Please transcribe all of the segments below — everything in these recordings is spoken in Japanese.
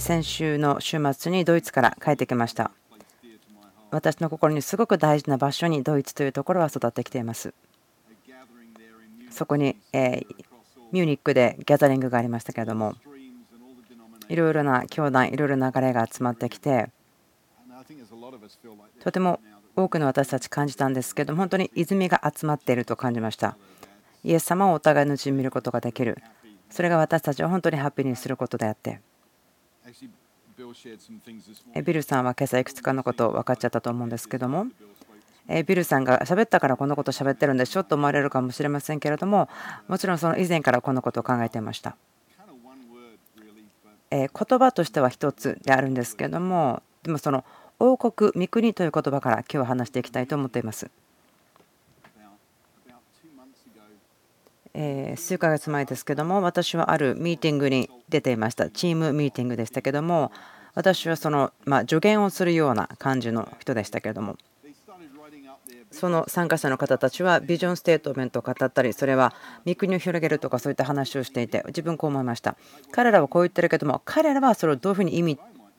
先週の週末にドイツから帰ってきました。私の心にすごく大事な場所にドイツというところは育ってきています。そこに、ミューニックでギャザリングがありましたけれどもいろいろな教団いろいろな流れが集まってきてとても多くの私たち感じたんですけど本当に泉が集まっていると感じましたイエス様をお互いのうちに見ることができるそれが私たちを本当にハッピーにすることであってビルさんは今朝いくつかのことを分かっちゃったと思うんですけども。ビルさんが喋ったからこのこと喋ってるんでしょと思われるかもしれませんけれどももちろんその以前からこのことを考えていました。言葉としては一つであるんですけれどもでもその王国御国という言葉から今日は話していきたいと思っていますえ数ヶ月前ですけども私はあるミーティングに出ていました。チームミーティングでしたけども私はそのま助言をするような感じの人でしたけれどもその参加者の方たちはビジョンステートメントを語ったりそれは御国を広げるとかそういった話をしていて自分こう思いました。彼らはこう言ってるけども彼らはそれをどういうふうに意味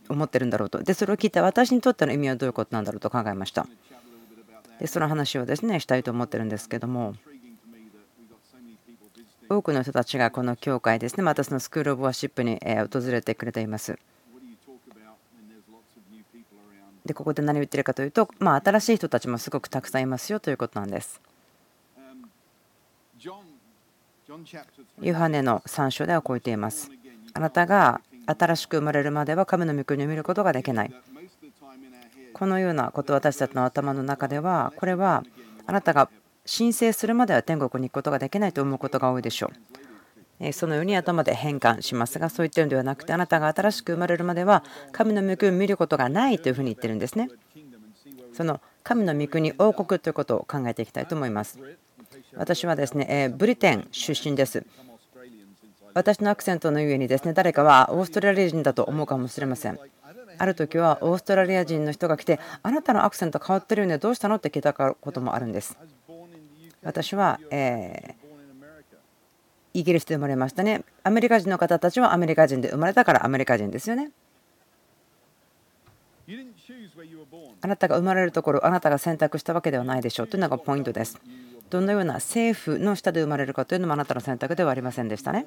思ってるんだろうと。でそれを聞いて私にとっての意味はどういうことなんだろうと考えました。でその話をですねしたいと思ってるんですけども多くの人たちがこの教会ですねまたそのスクール・オブ・ワシップに訪れてくれていますでここで何を言ってるかというと、まあ、新しい人たちもすごくたくさんいますよということなんです。ヨハネの3章ではこう言っています。あなたが新しく生まれるまでは神の御国を見ることができない。このようなこと私たちの頭の中ではこれはあなたが申請するまでは天国に行くことができないと思うことが多いでしょう。そのように頭で変換しますがそういったのではなくてあなたが新しく生まれるまでは神の御国を見ることがないというふうに言ってるんですね。その神の御国王国ということを考えていきたいと思います。私はですねブリテン出身です。私のアクセントのゆえにですね誰かはオーストラリア人だと思うかもしれません。ある時はオーストラリア人の人が来てあなたのアクセント変わってるよねどうしたの？って聞いたこともあるんです。私は、えイギリスで生まれましたね。アメリカ人の方たちはアメリカ人で生まれたからアメリカ人ですよね。あなたが生まれるところ、あなたが選択したわけではないでしょうというのがポイントです。どのような政府の下で生まれるかというのもあなたの選択ではありませんでしたね。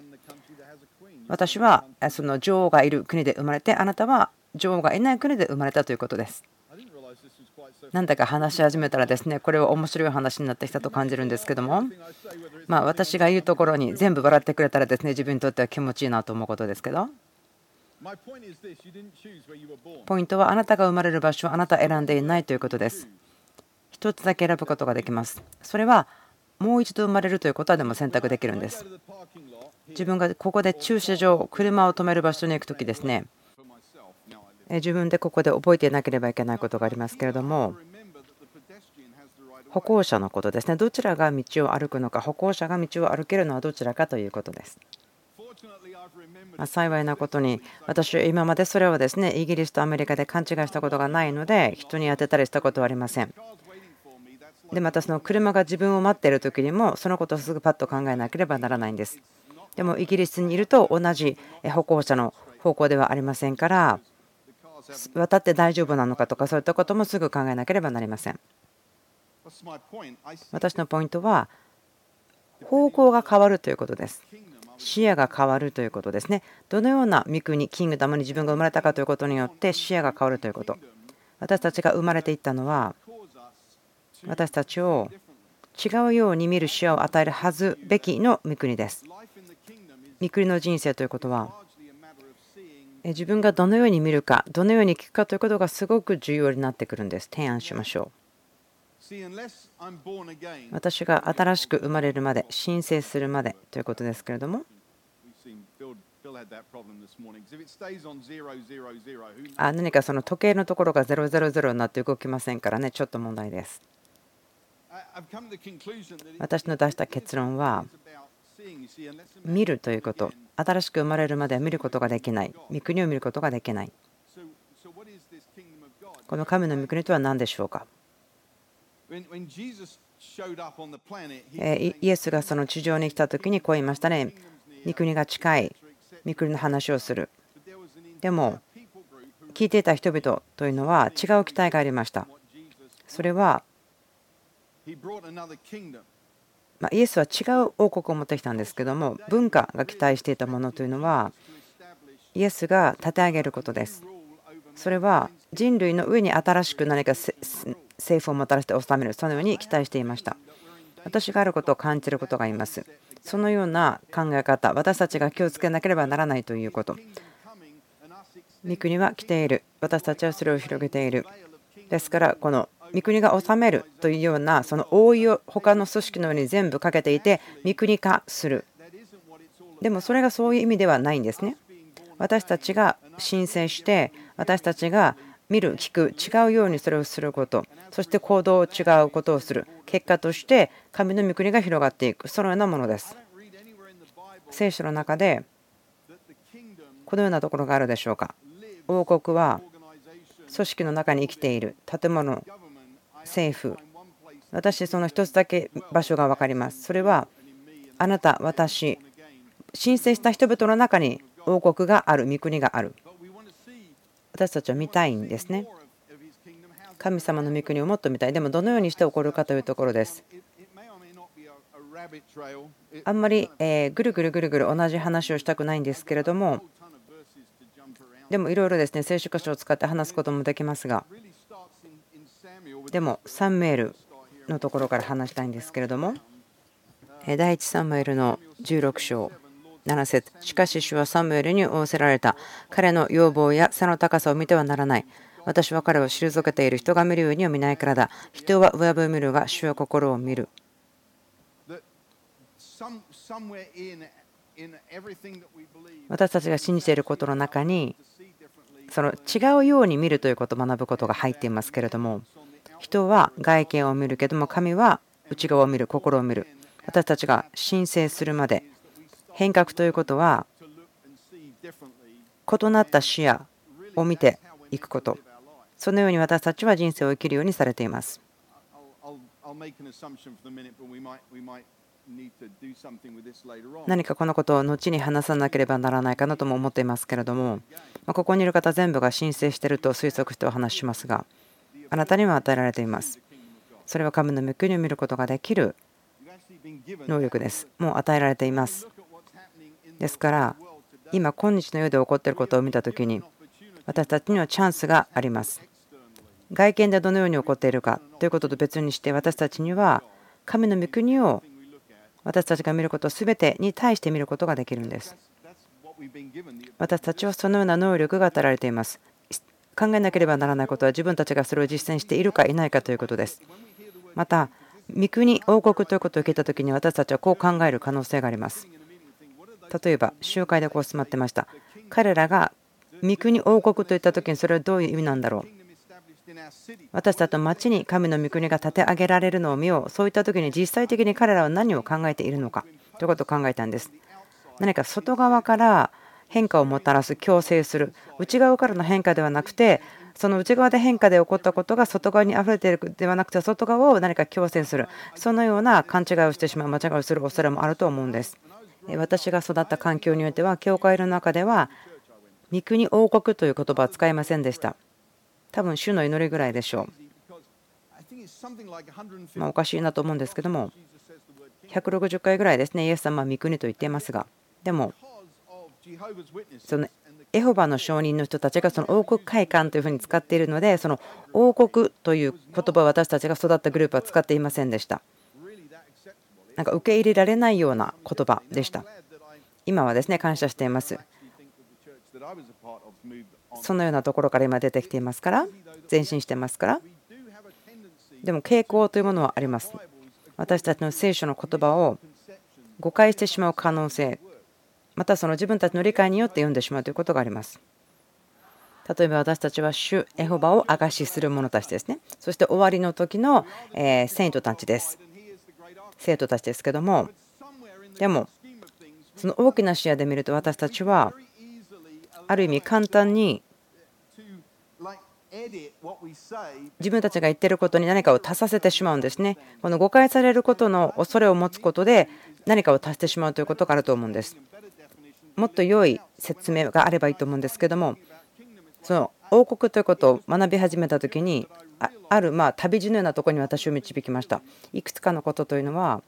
私はその女王がいる国で生まれて、あなたは女王がいない国で生まれたということです。なんだか話し始めたらですねこれは面白い話になってきたと感じるんですけども。まあ私が言うところに全部笑ってくれたらですね自分にとっては気持ちいいなと思うことですけど。ポイントはあなたが生まれる場所をあなた選んでいないということです。一つだけ選ぶことができます。それはもう一度生まれるということはでも選択できるんです。自分がここで駐車場車を止める場所に行く時ですね自分でここで覚えていなければいけないことがありますけれども歩行者のことですね。どちらが道を歩くのか歩行者が道を歩けるのはどちらかということです。幸いなことに私は今までそれをですねイギリスとアメリカで勘違いしたことがないので人に当てたりしたことはありません。でまたその車が自分を待っている時にもそのことをすぐパッと考えなければならないんです。でもイギリスにいると同じ歩行者の方向ではありませんから渡って大丈夫なのかとかそういったこともすぐ考えなければなりません。私のポイントは方向が変わるということです。視野が変わるということですね。どのような御国、キングダムに自分が生まれたかということによって視野が変わるということ。私たちが生まれていったのは私たちを違うように見る視野を与えるはずべきの御国です。御国の人生ということは自分がどのように見るかどのように聞くかということがすごく重要になってくるんです。提案しましょう。私が新しく生まれるまで申請するまでということですけれども。あ何かその時計のところが000になって動きませんからね。ちょっと問題です。私の出した結論は見るということ。新しく生まれるまでは見ることができない。御国を見ることができない。この神の御国とは何でしょうか？イエスがその地上に来た時にこう言いましたね。御国が近い。御国の話をする。でも聞いていた人々というのは違う期待がありました。それはまイエスは違う王国を持ってきたんですけども文化が期待していたものというのはイエスが立て上げることです。それは人類の上に新しく何か政府をもたらして治めるそのように期待していました。私があることを感じることがあります。そのような考え方私たちが気をつけなければならないということ。御国は来ている。私たちはそれを広げている。ですからこの御国が治めるというようなその覆いを他の組織の上に全部かけていて御国化する。でもそれがそういう意味ではないんですね。私たちが申請して私たちが見る聞く違うようにそれをすること。そして行動を違うことをする。結果として神の御国が広がっていく。そのようなものです。聖書の中でこのようなところがあるでしょうか。王国は組織の中に生きている。建物政府。私その一つだけ場所が分かります。それはあなた私。申請した人々の中に王国がある。御国がある。私たちは見たいんですね。神様の御国をもっと見たい。でもどのようにして起こるかというところです。あんまりぐるぐるぐるぐる同じ話をしたくないんですけれどもでもいろいろですね聖書箇所を使って話すこともできますがでもサンメールのところから話したいんですけれども第一サンメールの16章7節しかし主はサムエルに仰せられた。彼の要望や背の高さを見てはならない。私は彼を退けている人が見るようには見ないからだ。人は上を見るが主は心を見る。私たちが信じていることの中にその違うように見るということを学ぶことが入っていますけれども人は外見を見るけども神は内側を見る心を見る私たちが申請するまで変革ということは異なった視野を見ていくことそのように私たちは人生を生きるようにされています。何かこのことを後に話さなければならないかなとも思っていますけれどもここにいる方全部が申請していると推測してお話ししますがあなたには与えられています。それは神の御国を見ることができる能力です。もう与えられています。ですから今今日の世で起こっていることを見た時に私たちにはチャンスがあります。外見でどのように起こっているかということと別にして私たちには神の御国を私たちが見ること全てに対して見ることができるんです。私たちはそのような能力が与えられています。考えなければならないことは自分たちがそれを実践しているかいないかということです。また御国王国ということを聞いた時に私たちはこう考える可能性があります。例えば集会でこう座ってました。彼らが御国王国といった時にそれはどういう意味なんだろう。私たちの町に神の御国が立て上げられるのを見よう。そういった時に実際的に彼らは何を考えているのか。ということを考えたんです。何か外側から変化をもたらす強制する。内側からの変化ではなくてその内側で変化で起こったことが外側に溢れているではなくて外側を何か強制する。そのような勘違いをしてしまう間違いをする恐れもあると思うんです。私が育った環境においては教会の中では三国王国という言葉は使いませんでした。多分主の祈りぐらいでしょうまあ、おかしいなと思うんですけども160回ぐらいですねイエス様は三国と言っていますがでもそのエホバの証人の人たちがその王国会館というふうに使っているのでその王国という言葉を私たちが育ったグループは使っていませんでしたなんか受け入れられないような言葉でした。今はですね感謝しています。そのようなところから今出てきていますから前進してますから。でも傾向というものはあります。私たちの聖書の言葉を誤解してしまう可能性またその自分たちの理解によって読んでしまうということがあります。例えば私たちは主エホバを証しする者たちですね。そして終わりの時のセイントたちです。生徒たちですけども。でもその大きな視野で見ると私たちはある意味簡単に自分たちが言ってることに何かを足させてしまうんですね。この誤解されることの恐れを持つことで何かを足してしまうということがあると思うんです。もっと良い説明があればいいと思うんですけどもその王国ということを学び始めた時にあるま旅路のようなところに私を導きましたいくつかのことというのは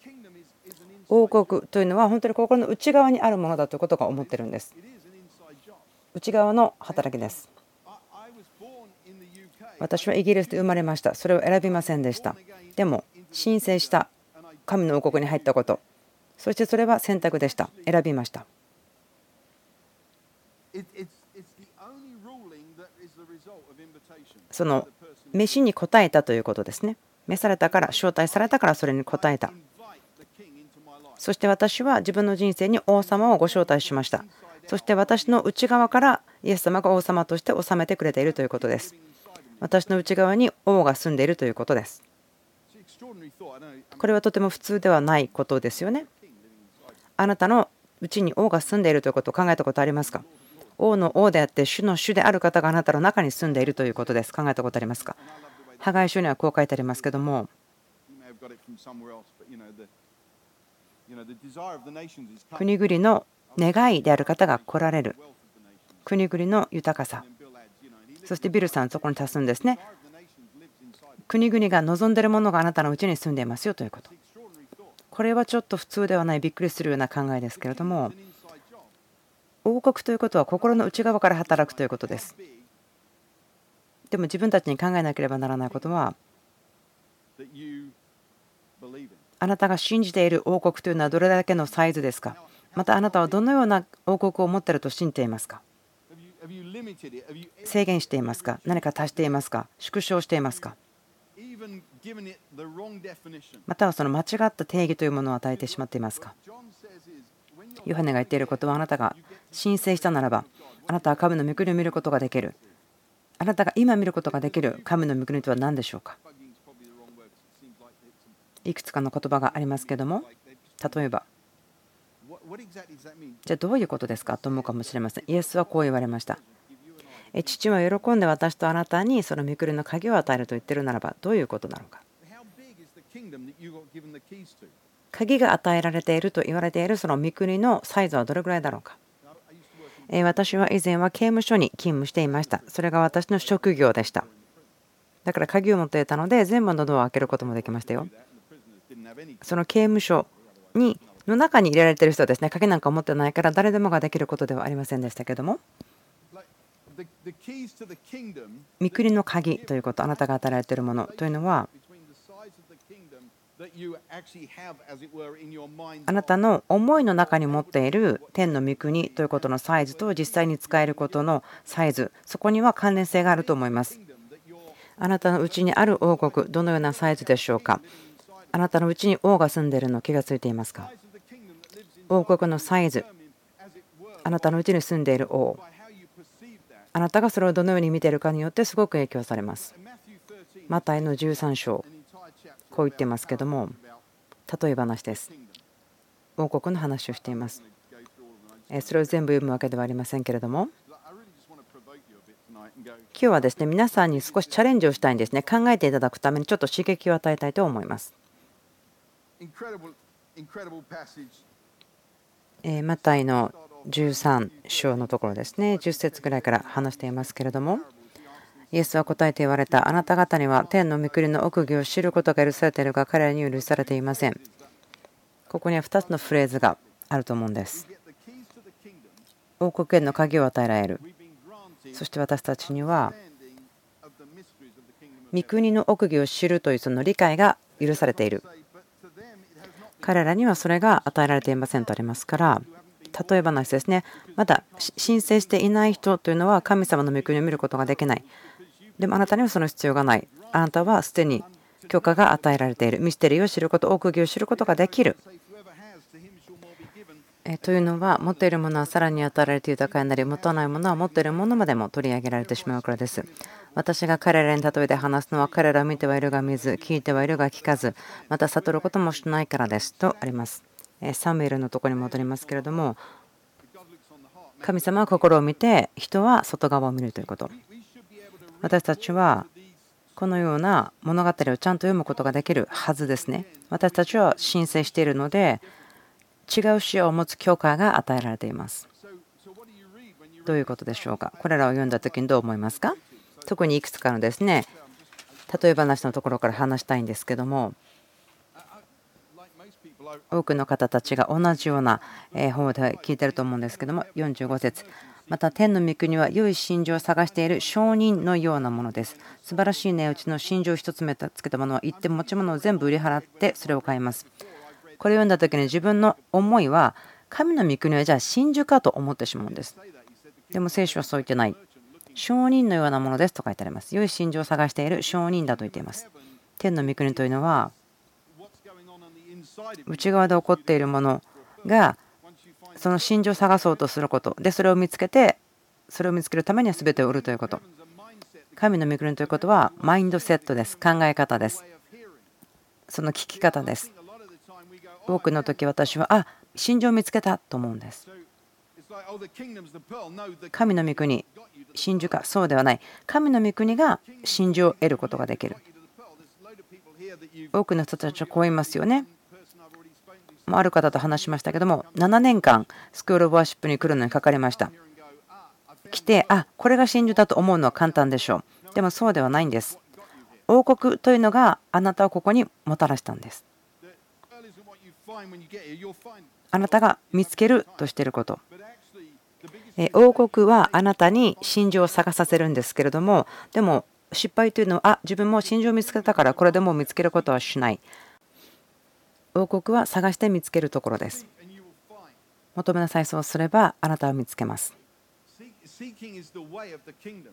王国というのは本当に心の内側にあるものだということが思ってるんです内側の働きです。私はイギリスで生まれました。それを選びませんでした。でも申請した神の王国に入ったこと。そしてそれは選択でした。選びました。その飯に応えたということですね。召されたから招待されたからそれに応えた。そして私は自分の人生に王様をご招待しましたそして私の内側からイエス様が王様として治めてくれているということです。私の内側に王が住んでいるということです。これはとても普通ではないことですよね。あなたのうちに王が住んでいるということを考えたことありますか？王の王であって主の主である方があなたの中に住んでいるということです。考えたことありますか？破壊書にはこう書いてありますけども。国々の願いである方が来られる。国々の豊かさ。そしてビルさんそこに足すんですね。国々が望んでるものがあなたのうちに住んでいますよということ。これはちょっと普通ではないびっくりするような考えですけれども。王国ということは心の内側から働くということです。でも自分たちに考えなければならないことはあなたが信じている王国というのはどれだけのサイズですか。またあなたはどのような王国を持っていると信じていますか？制限していますか？何か足していますか？縮小していますか？またはその間違った定義というものを与えてしまっていますか？ヨハネが言っていることはあなたが申請したならばあなたは神の御国を見ることができる。あなたが今見ることができる神の御国とは何でしょうか？いくつかの言葉がありますけども例えばじゃあどういうことですか？と思うかもしれません。イエスはこう言われました。父は喜んで私とあなたにその御国の鍵を与えると言ってるならばどういうことなのか？鍵が与えられていると言われているその御国のサイズはどれぐらいだろうか？私は以前は刑務所に勤務していました。それが私の職業でした。だから鍵を持っていたので全部のドアを開けることもできましたよ。その刑務所にの中に入れられている人はですね鍵なんか持ってないから誰でもができることではありませんでしたけども。御国の鍵ということあなたが与えられているもの。というのはあなたの思いの中に持っている天の御国ということのサイズと実際に使えることのサイズ。そこには関連性があると思います。あなたのうちにある王国どのようなサイズでしょうか。あなたのうちに王が住んでいるの気がついていますか。王国のサイズ。あなたのうちに住んでいる王。あなたがそれをどのように見ているかによってすごく影響されます。マタイの13章。こう言ってますけども例え話です。王国の話をしています。それを全部読むわけではありませんけれども今日はですね皆さんに少しチャレンジをしたいんですね。考えていただくためにちょっと刺激を与えたいと思います。マタイの13章のところですね。10節ぐらいから話していますけれどもイエスは答えて言われた。あなた方には天の御国の奥義を知ることが許されているが彼らに許されていません。ここには2つのフレーズがあると思うんです。王国への鍵を与えられる。そして私たちには御国の奥義を知るというその理解が許されている。彼らにはそれが与えられていませんとありますから例え話ですね。まだ申請していない人というのは神様の御国を見ることができない。でもあなたにはその必要がない。あなたはすでに許可が与えられている。ミステリーを知ること奥義を知ることができる。というのは持っているものはさらに与えられて豊かになり持たないものは持っているものまでも取り上げられてしまうからです。私が彼らに例えて話すのは彼らを見てはいるが見ず聞いてはいるが聞かずまた悟ることもしないからですとあります。サムエルのとこに戻りますけれども神様は心を見て人は外側を見るということ。私たちはこのような物語をちゃんと読むことができるはずですね。私たちは申請しているので違う視野を持つ教会が与えられています。どういうことでしょうか。これらを読んだ時にどう思いますか。特にいくつかのですね例え話のところから話したいんですけども多くの方たちが同じような方で聞いてると思うんですけども45節。また天の御国は良い真珠を探している証人のようなものです。素晴らしい値打ちの真珠を1つ目つけたものは行って持ち物を全部売り払ってそれを買います。これを読んだ時に自分の思いは神の御国はじゃあ真珠かと思ってしまうんです。でも聖書はそう言ってない。証人のようなものですと書いてあります。良い真珠を探している証人だと言っています。天の御国というのは内側で起こっているものがその真珠を探そうとすること。でそれを見つけてそれを見つけるためには全てを売るということ。神の御国ということはマインドセットです。考え方です。その聞き方です。多くの時私はあ真珠を見つけたと思うんです。神の御国真珠かそうではない。神の御国が真珠を得ることができる。多くの人たちはこう言いますよね。ある方と話しましたけども7年間スクール・オブ・ワーシップに来るのにかかりました。来てあこれが真珠だと思うのは簡単でしょう。でもそうではないんです。王国というのがあなたをここにもたらしたんです。あなたが見つけるとしていること王国はあなたに真珠を探させるんですけれどもでも失敗というのはあ自分も真珠を見つけたからこれでも見つけることはしない。王国は探して見つけるところです。求めなさいそうすればあなたは見つけます。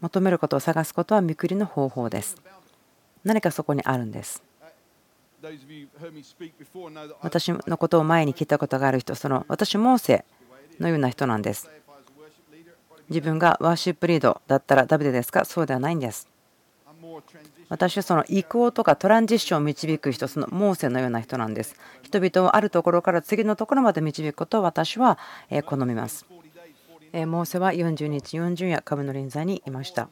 求めることを探すことは見くりの方法です。何かそこにあるんです。私のことを前に聞いたことがある人その私モーセのような人なんです。自分がワーシップリードだったらダビデですか？そうではないんです。私はその移行とかトランジッションを導く人そのモーセのような人なんです。人々をあるところから次のところまで導くことを私は好みます。モーセは40日40夜株の臨座にいました。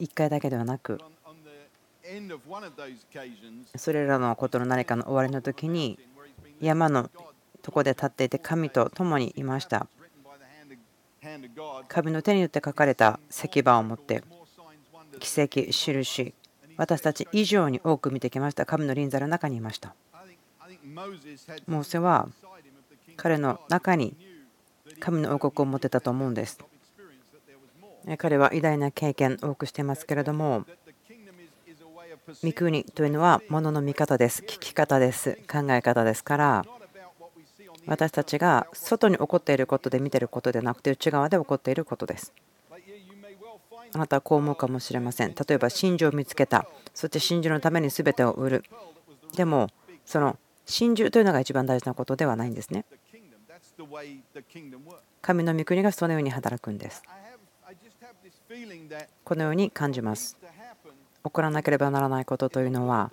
1回だけではなくそれらのことの何かの終わりの時に山のとこで立っていて神と共にいました。神の手によって書かれた石板を持って奇跡印私たち以上に多く見てきました。神の臨在の中にいました。モーセは彼の中に神の王国を持ってたと思うんです。彼は偉大な経験を多くしていますけれども御国というのはものの見方です、聞き方です、考え方ですから、私たちが外に起こっていることで見ていることではなくて、内側で起こっていることです。あなたはこう思うかもしれません。例えば、真珠を見つけた、そして真珠のために全てを売る。でも、その真珠というのが一番大事なことではないんですね。神の御国がそのように働くんです。このように感じます。起こらなければならないことというのは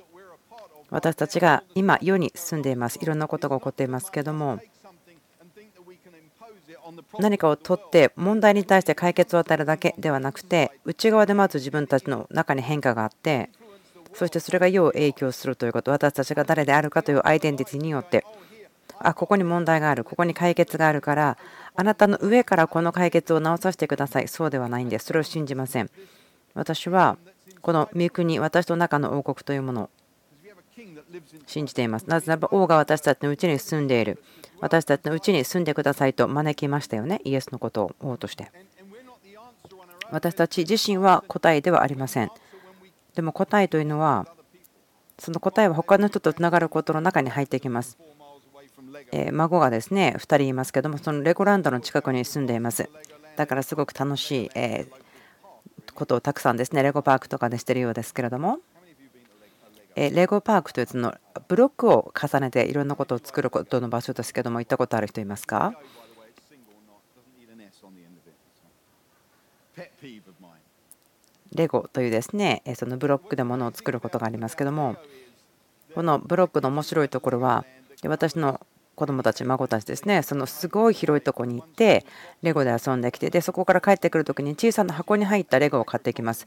私たちが今世に住んでいます。いろんなことが起こっていますけども何かを取って問題に対して解決を与えるだけではなくて内側でまず自分たちの中に変化があってそしてそれが世を影響するということ私たちが誰であるかというアイデンティティによってあここに問題があるここに解決があるからあなたの上からこの解決を直させてください。そうではないんです。それを信じません。私はこの御国、私の中の王国というもの信じています。なぜならば王が私たちのうちに住んでいる。私たちのうちに住んでくださいと招きましたよね、イエスのことを王として。私たち自身は答えではありません。でも答えというのは、その答えは他の人とつながることの中に入ってきます。え孫がですね2人いますけども、そのレゴランドの近くに住んでいます。だからすごく楽しい、えことをたくさんですねレゴパークとかでしてるようですけれどもレゴパークというのブロックを重ねていろんなことを作ることの場所ですけども行ったことある人いますか？レゴというですねそのブロックでものを作ることがありますけどもこのブロックの面白いところは私の子供たち孫たちですねそのすごい広いとこに行ってレゴで遊んできてでそこから帰ってくる時に小さな箱に入ったレゴを買ってきます。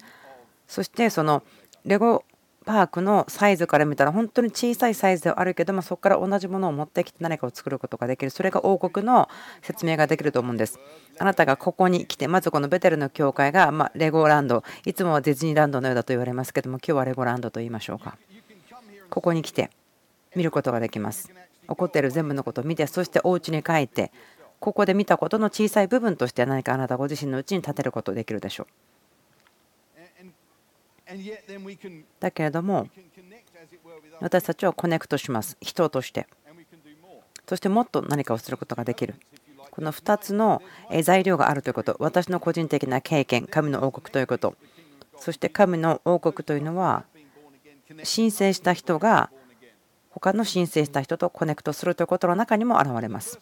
そしてそのレゴパークのサイズから見たら本当に小さいサイズではあるけどもそこから同じものを持ってきて何かを作ることができる。それが王国の説明ができると思うんです。あなたがここに来てまずこのベテルの教会がまレゴランドいつもはディズニーランドのようだと言われますけども今日はレゴランドと言いましょうか。ここに来て見ることができます。起こっている全部のことを見てそしてお家に帰ってここで見たことの小さい部分として何かあなたご自身のうちに立てることできるでしょう。だけれども私たちはコネクトします。人として。そしてもっと何かをすることができる。この2つの材料があるということ。私の個人的な経験神の王国ということ。そして神の王国というのは申請した人が他の申請した人とコネクトするということの中にも現れます。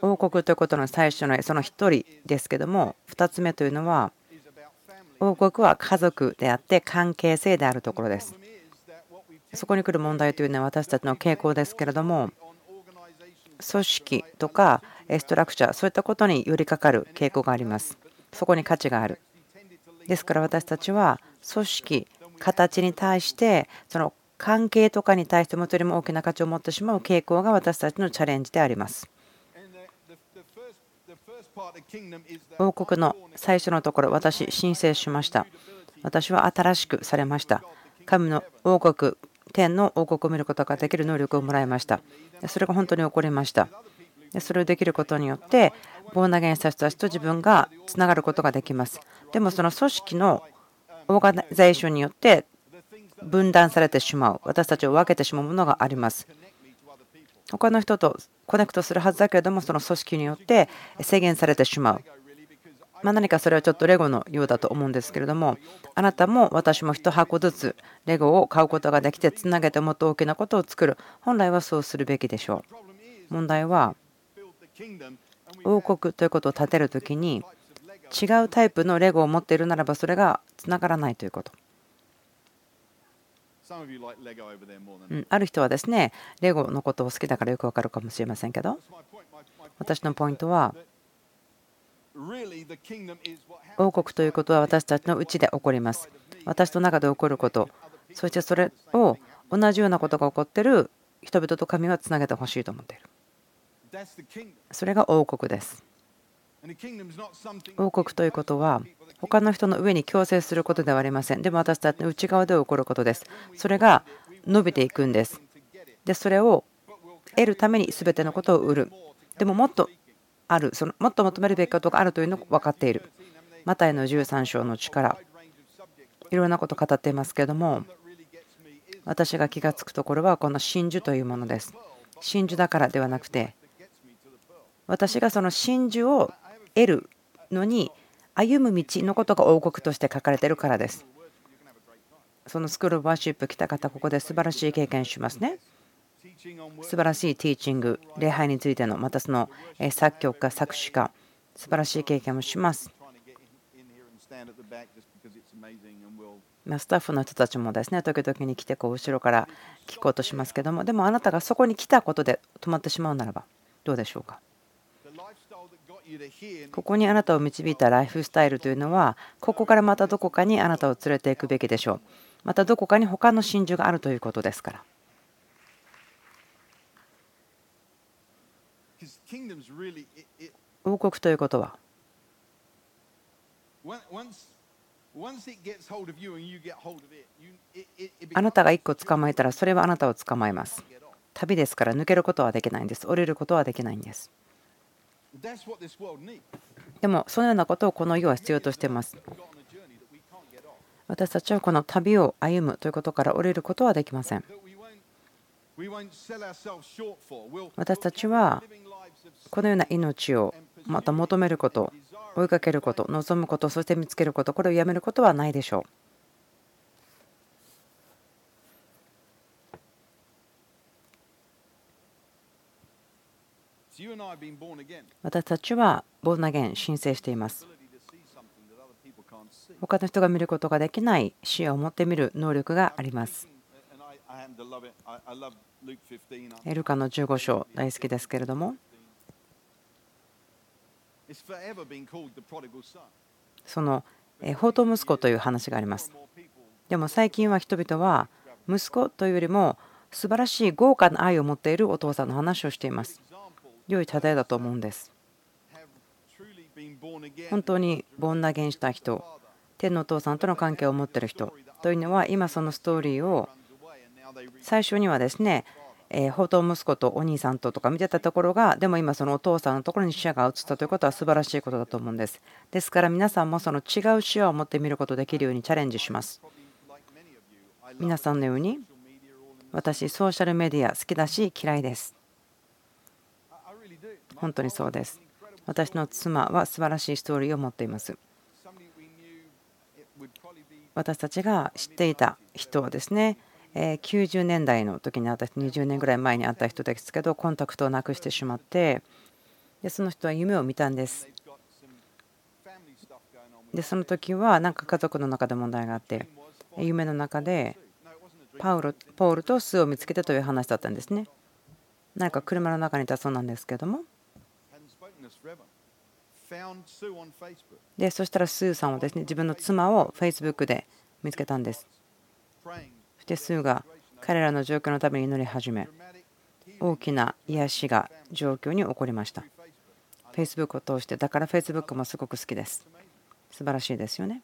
王国ということの最初のその1人ですけども2つ目というのは王国は家族であって関係性であるところです。そこに来る問題というのは私たちの傾向ですけれども組織とかストラクチャーそういったことに寄りかかる傾向があります。そこに価値がある。ですから私たちは組織形に対してその関係とかに対してもよりも大きな価値を持ってしまう傾向が私たちのチャレンジであります。王国の最初のところ、私、申請しました。私は新しくされました。神の王国、天の王国を見ることができる能力をもらいました。それが本当に起こりました。それをできることによって、ボーナゲンした人たちと自分がつながることができます。でも、その組織のオーガナゼーションによって分断されてしまう、私たちを分けてしまうものがあります。他の人とコネクトするはずだけれどもその組織によって制限されてしまう。まあ、何かそれはちょっとレゴのようだと思うんですけれどもあなたも私も1箱ずつレゴを買うことができてつなげてもっと大きなことを作る。本来はそうするべきでしょう。問題は王国ということを建てるときに違うタイプのレゴを持っているならばそれがつながらないということ。ある人はですね、レゴのことを好きだからよくわかるかもしれませんけど、私のポイントは、王国ということは私たちのうちで起こります。私の中で起こること、そしてそれを同じようなことが起こっている人々と神はつなげてほしいと思っている。それが王国です。王国ということは他の人の上に強制することではありません。でも私たちの内側で起こることです。それが伸びていくんです。で、それを得るために全てのことを売る。でももっとある、そのもっと求めるべきことがあるというのを分かっている。マタイの13章の力。いろんなことを語っていますけれども、私が気が付くところはこの真珠というものです。真珠だからではなくて、私がその真珠を得るのに歩む道のことが王国として書かれているからです。そのスクール・ワーシップ来た方、ここで素晴らしい経験しますね。素晴らしいティーチング、礼拝についての、またその作曲家、作詞家、素晴らしい経験をします。スタッフの人たちもですね、時々に来てこう後ろから聞こうとしますけども、でもあなたがそこに来たことで止まってしまうならば、どうでしょうか？ここにあなたを導いたライフスタイルというのはここからまたどこかにあなたを連れていくべきでしょう。またどこかに他の真珠があるということですから。王国ということはあなたが1個捕まえたらそれはあなたを捕まえます。旅ですから抜けることはできないんです。降りることはできないんです。でもそのようなことをこの世は必要としています。私たちはこの旅を歩むということから降りることはできません。私たちはこのような命をまた求めること、追いかけること、望むこと、そして見つけること、これをやめることはないでしょう。私たちはボーナゲン申請しています。他の人が見ることができない視野を持ってみる能力があります。エルカの15章大好きですけれどもその法と息子という話があります。でも最近は人々は息子というよりも素晴らしい豪華な愛を持っているお父さんの話をしています良い例えだと思うんです。本当にボンナゲンした人天のお父さんとの関係を持ってる人というのは今そのストーリーを最初にはですねえ宝刀息子とお兄さんととか見てたところがでも今そのお父さんのところに視野が移ったということは素晴らしいことだと思うんです。ですから皆さんもその違う視野を持って見ることできるようにチャレンジします。皆さんのように私ソーシャルメディア好きだし嫌いです。本当にそうです。私の妻は素晴らしいストーリーを持っています。私たちが知っていた人はですね90年代の時に私20年ぐらい前に会った人ですけどコンタクトをなくしてしまってでその人は夢を見たんです。でその時はなんか家族の中で問題があって夢の中でパウロポールとスーを見つけたという話だったんですね。何か車の中にいたそうなんですけども。でそしたらスーさんはですね自分の妻を Facebook で見つけたんです。してスーが彼らの状況のために祈り始め大きな癒しが状況に起こりました。Facebook. を通してだから Facebook もすごく好きです。素晴らしいですよね。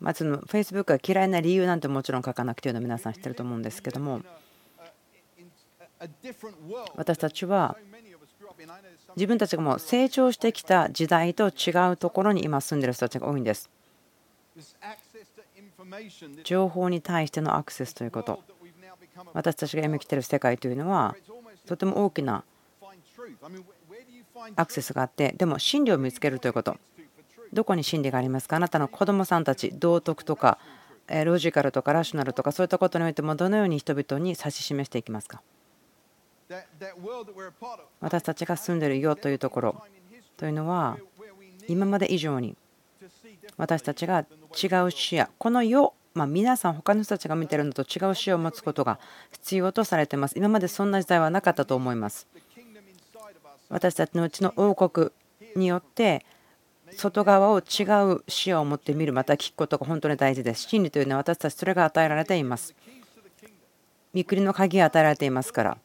まず Facebook が嫌いな理由なんてもちろん書かなくていいの皆さん知ってると思うんですけども私たちは自分たちがもう成長してきた時代と違うところに今住んでる人たちが多いんです。情報に対してのアクセスということ。私たちが今生きてる世界というのはとても大きなアクセスがあってでも真理を見つけるということ。どこに真理がありますか？あなたの子どもさんたち道徳とかロジカルとかラショナルとかそういったことにおいてもどのように人々に指し示していきますか？私たちが住んでいるよというところ。というのは今まで以上に私たちが違う視野この世まあ、皆さん他の人たちが見てるのと違う視野を持つことが必要とされています。今までそんな時代はなかったと思います。私たちのうちの王国によって外側を違う視野を持って見るまた聞くことが本当に大事です。真理というのは私たちそれが与えられています。見くりの鍵が与えられていますから。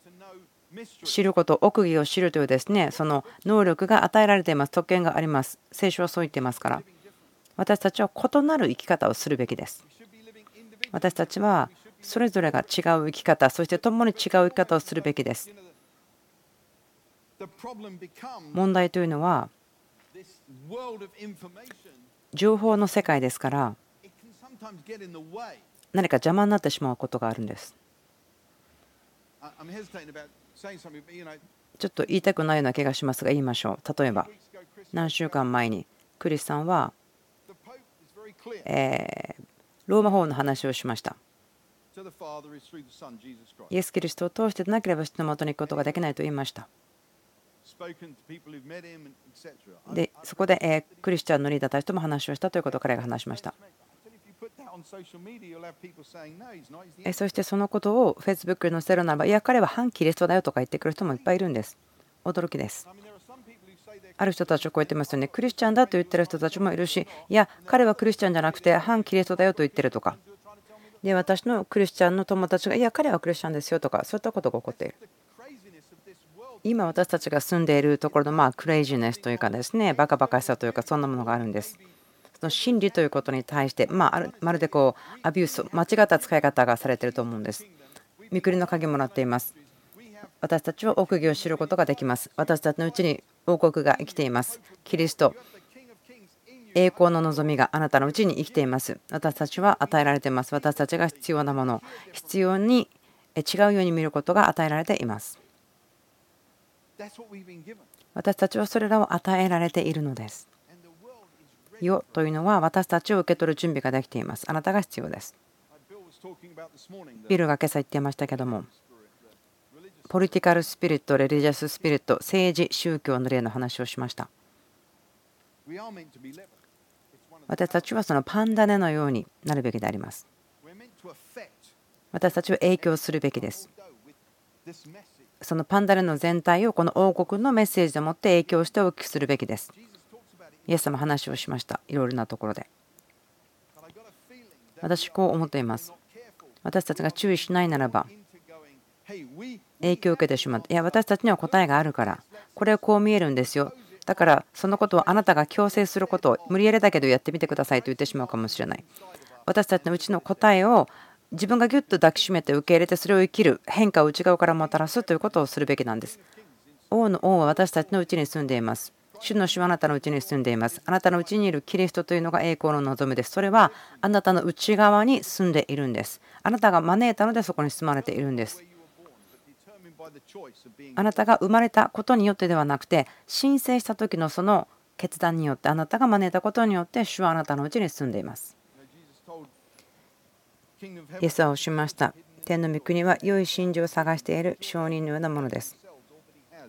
知ること奥義を知るというですねその能力が与えられています特権があります聖書はそう言っていますから私たちは異なる生き方をするべきです。私たちはそれぞれが違う生き方、そして共に違う生き方をするべきです。問題というのは情報の世界ですから何か邪魔になってしまうことがあるんです。ちょっと言いたくないような気がしますが言いましょう。例えば何週間前にクリスさんはえローマ法の話をしました。イエス・キリストを通してでなければ人のもとに行くことができないと言いました。でそこで、えクリスチャンのリーダーたちとも話をしたということを彼が話しました。そしてそのことを Facebook に載せるならば、いや、彼は反キリストだよとか言ってくる人もいっぱいいるんです。驚きです。ある人たちを超えてますよね。クリスチャンだと言ってる人たちもいるし、いや、彼はクリスチャンじゃなくて反キリストだよと言ってるとか。で、私のクリスチャンの友達が、いや、彼はクリスチャンですよとか、そういったことが起こっている。今私たちが住んでいるところのまあクレイジネスというかですね、バカバカしさというか、そんなものがあるんです。その真理ということに対して、まあ、まるでこうアビュース、間違った使い方がされていると思うんです。みくりの鍵もらっています。私たちは奥義を知ることができます。私たちのうちに王国が生きています。キリスト、栄光の望みがあなたのうちに生きています。私たちは与えられています。私たちが必要なもの、必要に違うように見ることが与えられています。私たちはそれらを与えられているのです。よというのは私たちを受け取る準備ができています。あなたが必要です。ビルが今朝言っていましたけども、ポリティカルスピリット、レリジャススピリット、政治、宗教の例の話をしました。私たちはそのパンダネのようになるべきであります。私たちは影響するべきです。そのパンダネの全体をこの王国のメッセージでもって影響して大きくするべきです。イエス様話をしました。いろいろなところで。私こう思っています。私たちが注意しないならば影響を受けてしまっていや私たちには答えがあるからこれはこう見えるんですよ。だからそのことをあなたが強制することを無理やりだけどやってみてくださいと言ってしまうかもしれない。私たちのうちの答えを自分がぎゅっと抱きしめて受け入れてそれを生きる変化を内側からもたらすということをするべきなんです。王の王は私たちのうちに住んでいます。主の主はあなたのうちに住んでいます。あなたのうちにいるキリストというのが栄光の望みです。それはあなたの内側に住んでいるんです。あなたが招いたのでそこに住まれているんです。あなたが生まれたことによってではなくて申請した時のその決断によってあなたが招いたことによって主はあなたのうちに住んでいます。イエスはおしました。天の御国は良い真珠を探している証人のようなものです。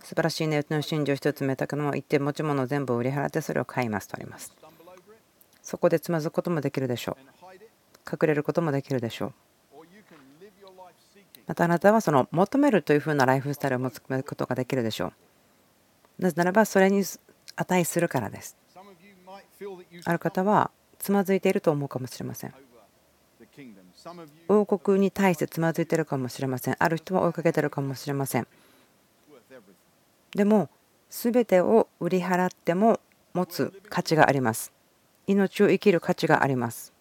素晴らしい値打ちの真珠を一つめたくのも言って持ち物全部売り払ってそれを買いますとあります。そこでつまずくこともできるでしょう。隠れることもできるでしょう。またあなたはその求めるというふうなライフスタイルを持つことができるでしょう。なぜならばそれに値するからです。ある方はつまずいていると思うかもしれません。王国に対してつまずいているかもしれません。ある人は追いかけているかもしれません。でも全てを売り払っても持つ価値があります。命を生きる価値があります。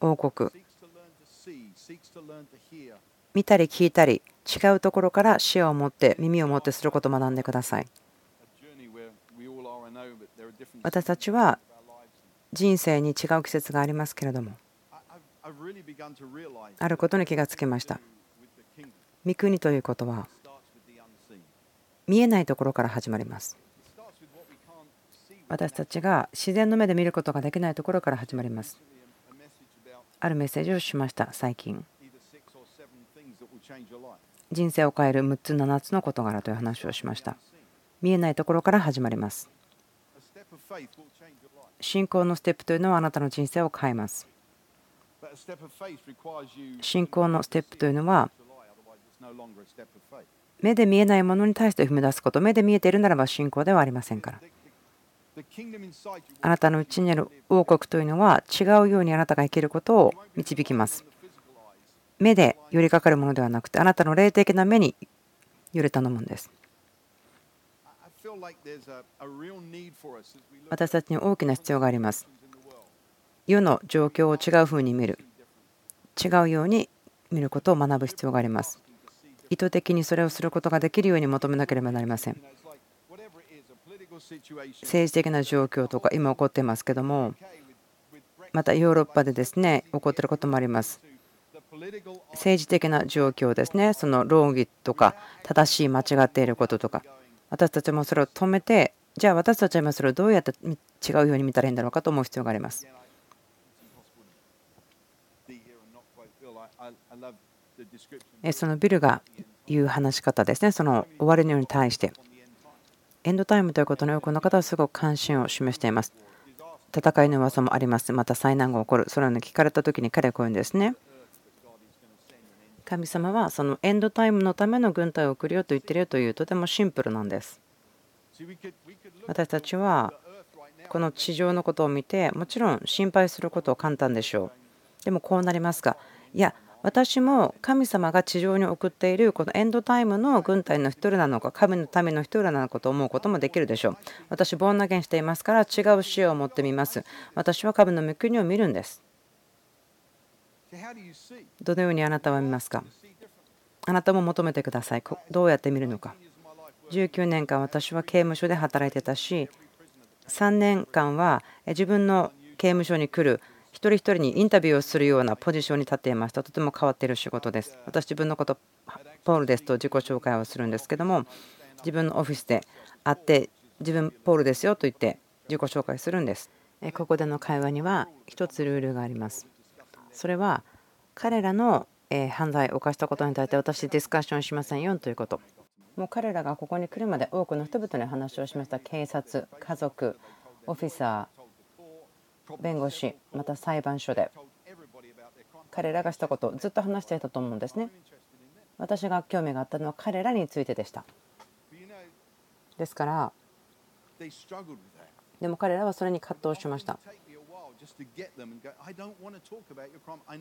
王国。見たり聞いたり違うところから視野を持って耳を持ってすることを学んでください。私たちは人生に違う季節がありますけれどもあることに気がつきました。御国ということは見えないところから始まります。私たちが自然の目で見ることができないところから始まります。あるメッセージをしました最近。人生を変える6つ7つの事柄という話をしました。見えないところから始まります。信仰のステップというのはあなたの人生を変えます。信仰のステップというのは目で見えないものに対して踏み出すこと。目で見えているならば信仰ではありませんから。あなたのうちにある王国というのは違うようにあなたが生きることを導きます。目で寄りかかるものではなくてあなたの霊的な目に揺れ頼むんです。私たちに大きな必要があります。世の状況を違うふうに見る。違うように見ることを学ぶ必要があります。意図的にそれをすることができるように求めなければなりません。政治的な状況とか今起こっていますけどもまたヨーロッパでですね起こっていることもあります。政治的な状況ですねその論議とか正しい間違っていることとか私たちもそれを止めてじゃあ私たちは今それをどうやって違うように見たらいいんだろうかと思う必要があります。そのビルが言う話し方ですね。その終わりのように対して。エンドタイムということに多くの方はすごく関心を示しています。戦いの噂もあります。また災難が起こる。それを聞かれた時に彼はこういうんですね。神様はそのエンドタイムのための軍隊を送るよと言ってるよというとてもシンプルなんです。私たちはこの地上のことを見てもちろん心配することは簡単でしょう。でもこうなりますがいや私も神様が地上に送っているこのエンドタイムの軍隊の一人なのか神のための一人なのかと思うこともできるでしょう。私ボンナゲンしていますから違う視野を持ってみます。私は神の御国を見るんです。どのようにあなたは見ますか？あなたも求めてください。どうやって見るのか？19年間私は刑務所で働いてたし3年間は自分の刑務所に来る一人一人にインタビューをするようなポジションに立っていました。とても変わっている仕事です。私自分のことポールですと自己紹介をするんですけども自分のオフィスで会って自分ポールですよと言って自己紹介するんです。ここでの会話には一つルールがあります。それは彼らの犯罪を犯したことに対して私ディスカッションしませんよということ。もう彼らがここに来るまで多くの人々に話をしました。警察家族オフィサー弁護士また裁判所で彼らがしたことずっと話していたと思うんですね私が興味があったのは彼らについてでしたですからでも彼らはそれに葛藤しました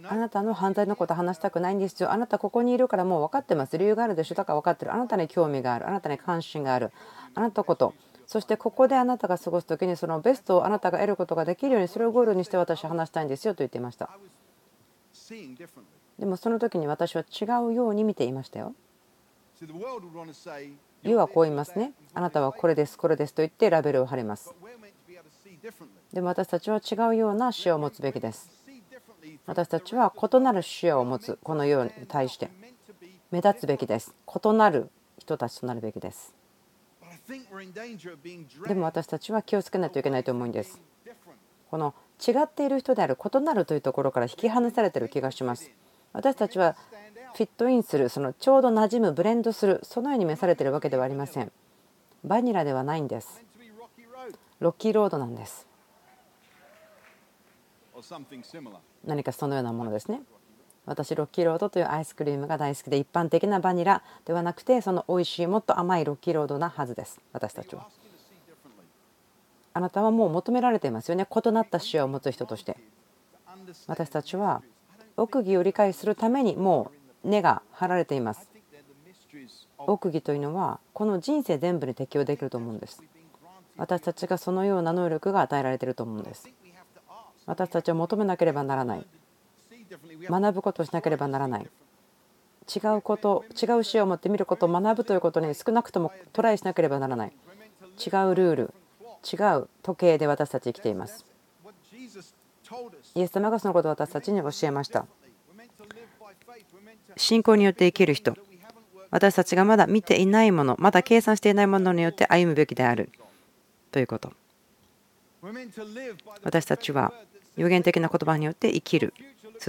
あなたの犯罪のこと話したくないんですよ。あなたここにいるからもう分かってます。理由があるでしょ。だから分かってる。あなたに興味がある。あなたに関心がある。あなたのこと。そしてここであなたが過ごす時にそのベストをあなたが得ることができるようにそれをゴールにして私は話したいんですよと言っていました。でもその時に私は違うように見ていましたよ。世はこう言いますね。あなたはこれです、これですと言ってラベルを貼ります。でも私たちは違うような視野を持つべきです。私たちは異なる視野を持つこの世に対して目立つべきです。異なる人たちとなるべきです。でも私たちは気をつけないといけないと思うんです。この違っている人である異なるというところから引き離されている気がします。私たちはフィットインするそのちょうど馴染むブレンドするそのように召されているわけではありません。バニラではないんです。ロッキーロードなんです。何かそのようなものですね。私ロッキーロードというアイスクリームが大好きで一般的なバニラではなくてその美味しいもっと甘いロッキーロードなはずです。私たちは。あなたはもう求められていますよね異なった視野を持つ人として。私たちは奥義を理解するためにもう根が張られています。奥義というのはこの人生全部に適用できると思うんです。私たちがそのような能力が与えられていると思うんです。私たちは求めなければならない。学ぶことをしなければならない。違うこと違う視野を持って見ることを学ぶということに少なくともトライしなければならない。違うルール違う時計で私たち生きています。イエス様がそのことを私たちに教えました。信仰によって生きる人私たちがまだ見ていないものまだ計算していないものによって歩むべきである。ということ。私たちは予言的な言葉によって生きる。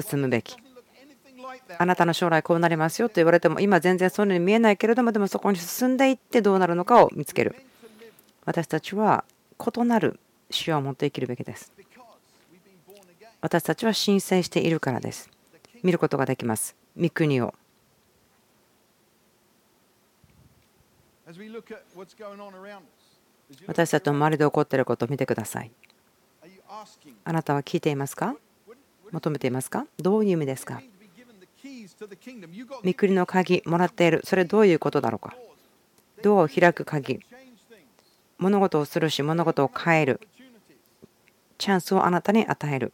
進むべき。あなたの将来こうなりますよと言われても今全然そういうのに見えないけれどもでもそこに進んでいってどうなるのかを見つける。私たちは異なる視野を持って生きるべきです。私たちは申請しているからです。見ることができます。御国を。私たちの周りで起こっていることを見てください。あなたは聞いていますか？求めていますか？どういう意味ですか？御国の鍵もらっている。それどういうことだろうかドアを開く鍵？物事をするし物事を変える。チャンスをあなたに与える。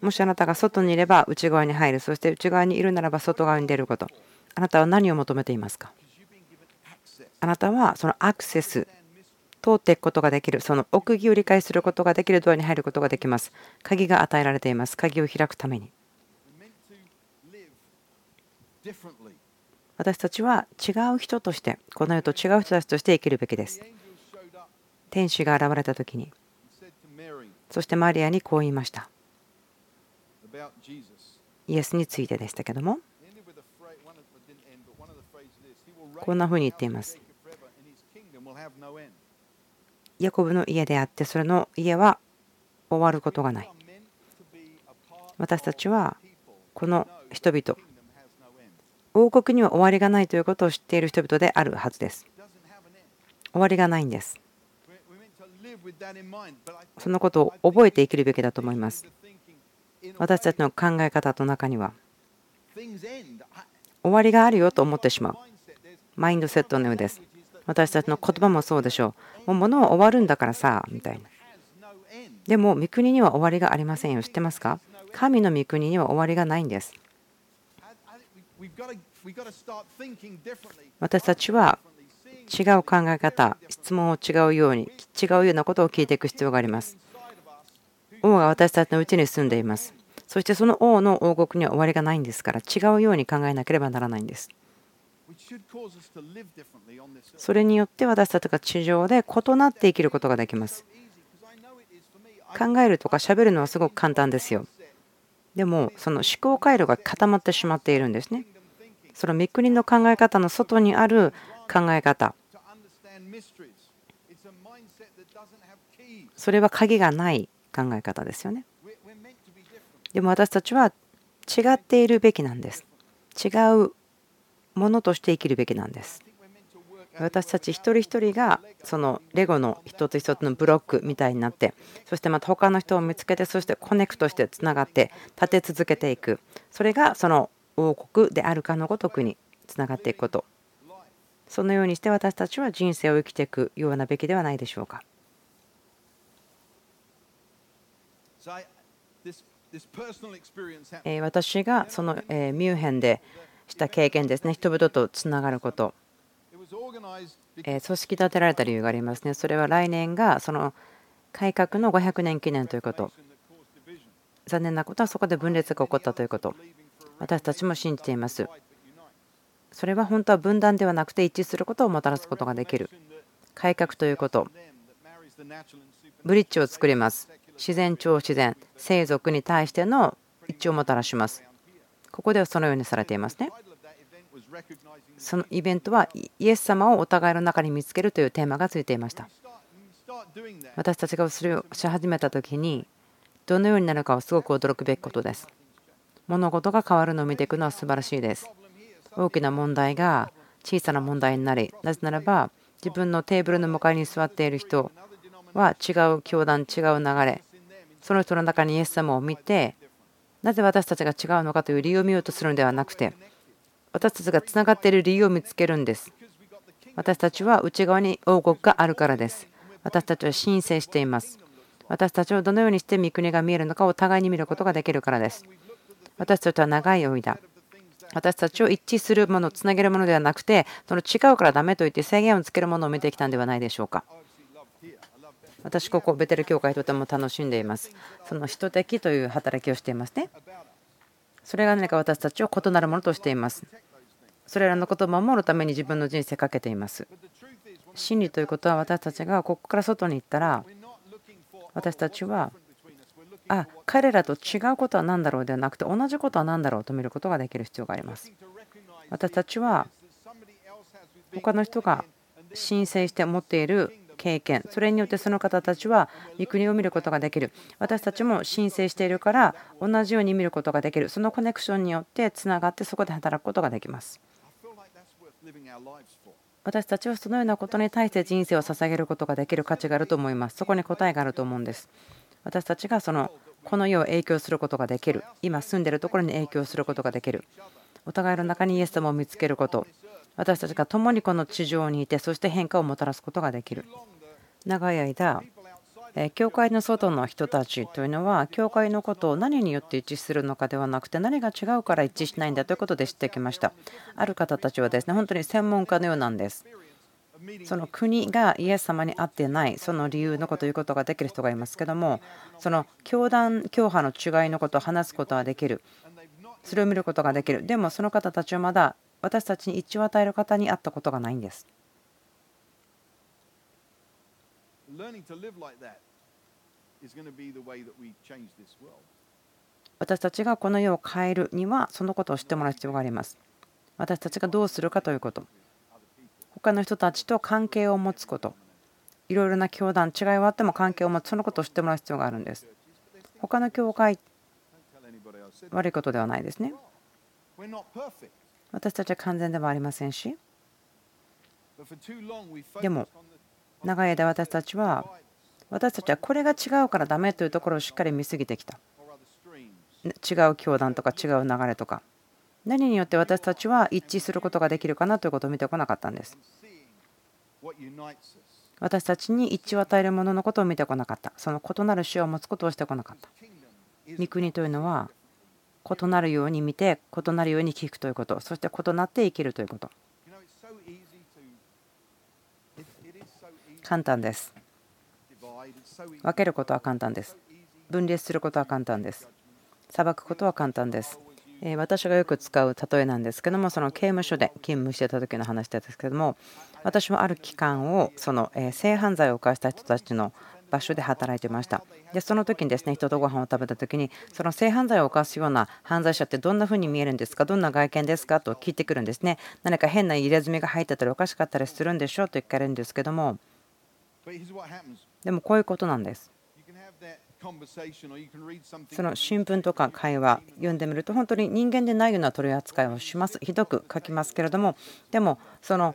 もしあなたが外にいれば内側に入る。そして内側にいるならば外側に出ること。あなたは何を求めていますか？あなたはそのアクセス通っていくことができる。その奥義を理解することができるドアに入ることができます。鍵が与えられています。鍵を開くために。私たちは違う人としてこの世と違う人たちとして生きるべきです。天使が現れた時に。そしてマリアにこう言いました。イエスについてでしたけども。こんなふうに言っています。ヤコブの家であってそれの家は終わることがない。私たちはこの人々王国には終わりがないということを知っている人々であるはずです。終わりがないんです。そのことを覚えて生きるべきだと思います。私たちの考え方の中には終わりがあるよと思ってしまう。マインドセットのようです。私たちの言葉もそうでしょう。もう物は終わるんだからさ、みたいな。でも、御国には終わりがありませんよ。知ってますか？神の御国には終わりがないんです。私たちは違う考え方、質問を違うように、違うようなことを聞いていく必要があります。王が私たちのうちに住んでいます。そしてその王の王国には終わりがないんですから、違うように考えなければならないんです。それによって私たちが地上で異なって生きることができます。考えるとか喋るのはすごく簡単ですよ。でもその思考回路が固まってしまっているんですね。その御国の考え方の外にある考え方。それは鍵がない考え方ですよね。でも私たちは違っているべきなんです。違うものとして生きるべきなんです。私たち一人一人がそのレゴの一つ一つのブロックみたいになってそしてまた他の人を見つけてそしてコネクトしてつながって立て続けていくそれがその王国であるかのごとくにつながっていくことそのようにして私たちは人生を生きていくようなべきではないでしょうか。私がそのミュンヘンでした経験ですね。人々とつながること。組織立てられた理由がありますね。それは来年がその改革の500年記念ということ。残念なことはそこで分裂が起こったということ。私たちも信じています。それは本当は分断ではなくて一致することをもたらすことができる。改革ということ。ブリッジを作ります。自然超自然生族に対しての一致をもたらします。ここではそのようにされていますね。そのイベントはイエス様をお互いの中に見つけるというテーマがついていました。私たちがそれをし始めた時にどのようになるかはすごく驚くべきことです。物事が変わるのを見ていくのは素晴らしいです。大きな問題が小さな問題になりなぜならば自分のテーブルの向かいに座っている人は違う教団違う流れその人の中にイエス様を見てなぜ私たちが違うのかという理由を見ようとするのではなくて私たちがつながっている理由を見つけるんです。私たちは内側に王国があるからです。私たちは申請しています。私たちをどのようにして御国が見えるのかを互いに見ることができるからです。私たちは長い間私たちを一致するものつなげるものではなくてその違うからダメと言って制限をつけるものを見てきたんではないでしょうか。私ここベテル教会とても楽しんでいます。その人的という働きをしていますね。それが何か私たちを異なるものとしています。それらのことを守るために自分の人生かけています。真理ということは私たちがここから外に行ったら私たちはあ彼らと違うことは何だろうではなくて同じことは何だろうと見ることができる必要があります。私たちは他の人が申請して持っている経験それによってその方たちは御国を見ることができる。私たちも申請しているから同じように見ることができる。そのコネクションによってつながってそこで働くことができます。私たちはそのようなことに対して人生を捧げることができる価値があると思います。そこに答えがあると思うんです。私たちがそのこの世を影響することができる。今住んでるところに影響することができる。お互いの中にイエス様を見つけること。私たちが共にこの地上にいてそして変化をもたらすことができる。長い間教会の外の人たちというのは教会のことを何によって一致するのかではなくて何が違うから一致しないんだということで知ってきました。ある方たちはですね本当に専門家のようなんです。その国がイエス様に合ってないその理由のことを言うことができる人がいますけどもその教団教派の違いのことを話すことはできる。それを見ることができる。でもその方たちはまだ私たちに一致を与える方に会ったことがないんです。私たちがこの世を変えるにはそのことを知ってもらう必要があります。私たちがどうするかということ。他の人たちと関係を持つこと。いろいろな教団、違いはあっても関係を持つ、そのことを知ってもらう必要があるんです。他の教会、悪いことではないですね。私たちは完全ではありませんし。でも長い間私たちは私たちはこれが違うからダメというところをしっかり見すぎてきた。違う教団とか違う流れとか。何によって私たちは一致することができるかなということを見てこなかったんです。私たちに一致を与えるもののことを見てこなかった。その異なる死を持つことをしてこなかった。御国というのは異なるように見て異なるように聞くということ。そして異なって生きるということ。簡単です。分けることは簡単です。分裂することは簡単です。裁くことは簡単です。私がよく使う例えなんですけどもその刑務所で勤務してた時の話ですけども私はある期間をその性犯罪を犯した人たちの場所で働いてました。でその時にですね人とご飯を食べた時にその性犯罪を犯すような犯罪者ってどんな風に見えるんですか？どんな外見ですか？と聞いてくるんですね。何か変な入れ墨が入ってたりおかしかったりするんでしょうと聞かれるんですけども。でもこういうことなんです。その新聞とか会話読んでみると本当に人間でないような取り扱いをします。ひどく書きますけれども。でもその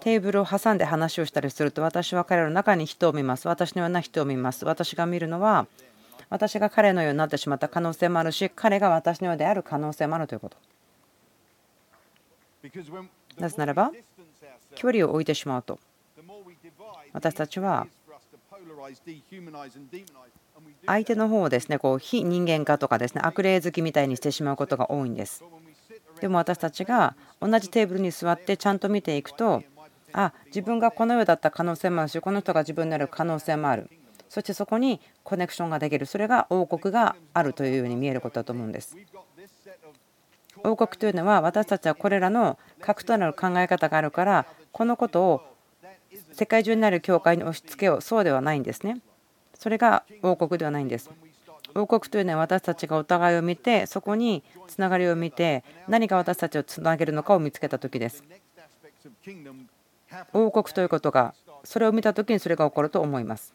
テーブルを挟んで話をしたりすると私は彼の中に人を見ます。私のような人を見ます。私が見るのは私が彼のようになってしまった可能性もあるし彼が私のようである可能性もあるということ。なぜならば距離を置いてしまうと私たちは相手の方をですねこう非人間化とかですね悪霊好きみたいにしてしまうことが多いんです。でも私たちが同じテーブルに座ってちゃんと見ていくとあ自分がこの世だった可能性もあるしこの人が自分になる可能性もある。そしてそこにコネクションができる。それが王国があるというように見えることだと思うんです。王国というのは私たちはこれらの核となる考え方があるからこのことを世界中になる教会に押し付けよう。そうではないんですね。それが王国ではないんです。王国というのは私たちがお互いを見てそこにつながりを見て何が私たちをつなげるのかを見つけた時です。王国ということがそれを見た時にそれが起こると思います。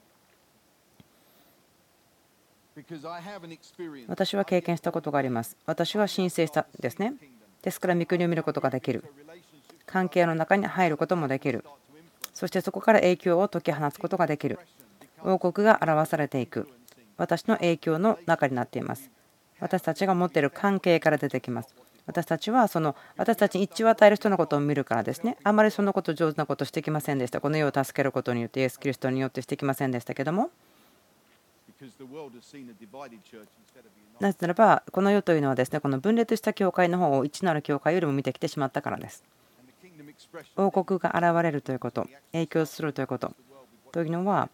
私は経験したことがあります。私は申請したですね。ですから御国を見ることができる。関係の中に入ることもできる。そしてそこから影響を解き放つことができる。王国が表されていく。私の影響の中になっています。私たちが持っている関係から出てきます。私たちはその私たちに一致を与える人のことを見るからですね。あまりそのこと上手なことしてきませんでした。この世を助けることによってイエス・キリストによってしてきませんでしたけども。なぜならばこの世というのはですねこの分裂した教会の方を一なる教会よりも見てきてしまったからです。王国が現れるということ影響するということ。というのは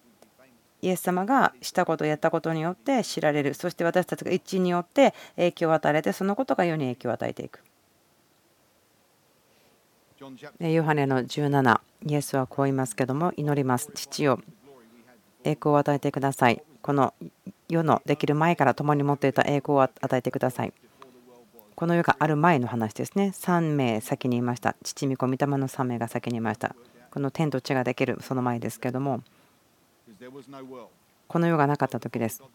イエス様がしたことやったことによって知られる。そして私たちが一致によって影響を与えてそのことが世に影響を与えていく。ヨハネの17イエスはこう言いますけども祈ります。父よ。栄光を与えてください。この世のできる前から共に持っていた栄光を与えてください。この世がある前の話ですね。3名先にいました。父御子御霊の3名が先にいました。この天と地ができるその前ですけどもこの世がなかった時です。だか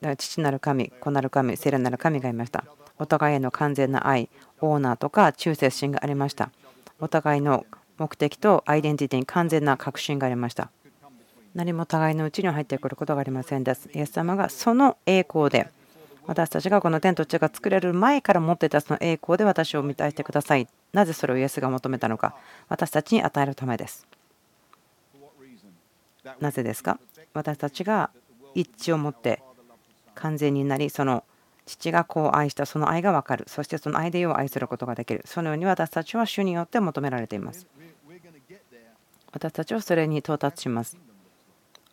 ら父なる神、子なる神、聖霊なる神がいました。お互いへの完全な愛、オーナーとか忠誠心がありました。お互いの目的とアイデンティティに完全な確信がありました。何も互いのうちには入ってくることがありませんです。イエス様がその栄光で私たちがこの天と地が作れる前から持っていたその栄光で私を満たしてください。なぜそれをイエスが求めたのか私たちに与えるためです。なぜですか？私たちが一致を持って完全になりその父が子を愛したその愛が分かる。そしてその愛で世を愛することができる。そのように私たちは主によって求められています。私たちはそれに到達します。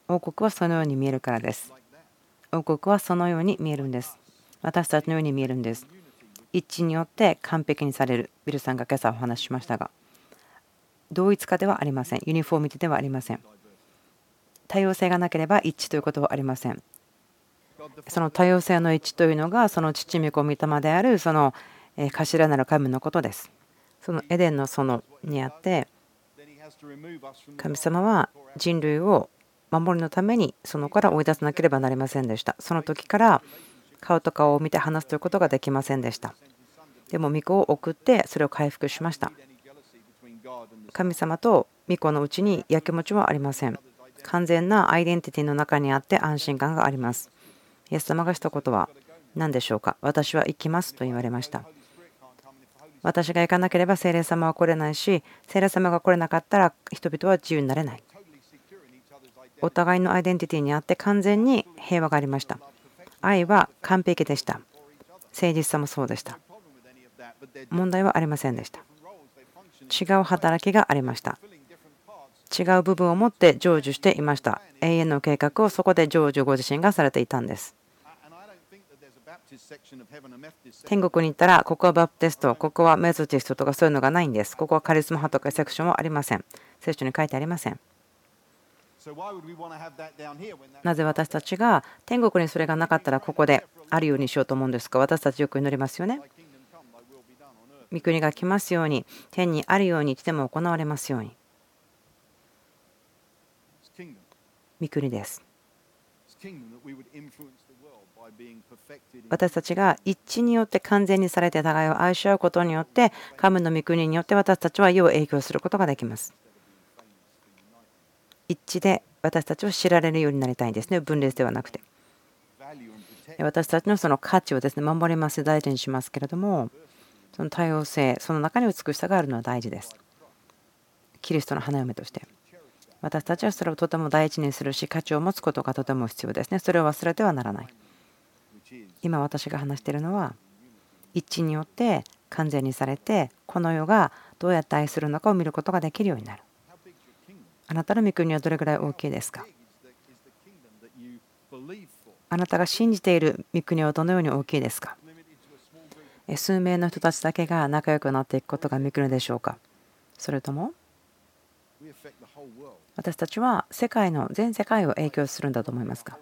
王国はそのように見えるからです。王国はそのように見えるんです。私たちのように見えるんです。一致によって完璧にされる。ビルさんが今朝お話ししましたが同一化ではありません。ユニフォーミティではありません。多様性がなければ一致ということはありません。その多様性の一致というのがその父御子御霊であるその頭なる神のことです。そのエデンの園にあって神様は人類を守りのためにそのから追い出さなければなりませんでした。その時から顔と顔を見て話すということができませんでした。でも御子を送ってそれを回復しました。神様と御子のうちにやきもちはありません。完全なアイデンティティの中にあって安心感があります。イエス様がしたことは何でしょうか？私は行きますと言われました。私が行かなければ聖霊様は来れないし、聖霊様が来れなかったら人々は自由になれない。お互いのアイデンティティにあって完全に平和がありました。愛は完璧でした。誠実さもそうでした。問題はありませんでした。違う働きがありました。違う部分を持って成就していました。永遠の計画をそこで成就ご自身がされていたんです。天国に行ったらここはバプテストここはメソティストとかそういうのがないんです。ここはカリスマ派とかセクションはありません。聖書に書いてありません。なぜ私たちが天国にそれがなかったらここであるようにしようと思うんですか？私たちよく祈りますよね。御国が来ますように天にあるようにいつでも行われますように。御国です。私たちが一致によって完全にされて互いを愛し合うことによって神の御国によって私たちは世を影響することができます。一致で私たちを知られるようになりたいんですね。分裂ではなくて。私たちのその価値をですね守ります大事にしますけれどもその多様性その中に美しさがあるのは大事です。キリストの花嫁として私たちはそれをとても大事にするし価値を持つことがとても必要ですね。それを忘れてはならない。今私が話しているのは一致によって完全にされてこの世がどうやって愛するのかを見ることができるようになる。あなたの御国はどれぐらい大きいですか？あなたが信じている御国はどのように大きいですか？数名の人たちだけが仲良くなっていくことが御国でしょうか？それとも私たちは世界の全世界を影響するんだと思いますか？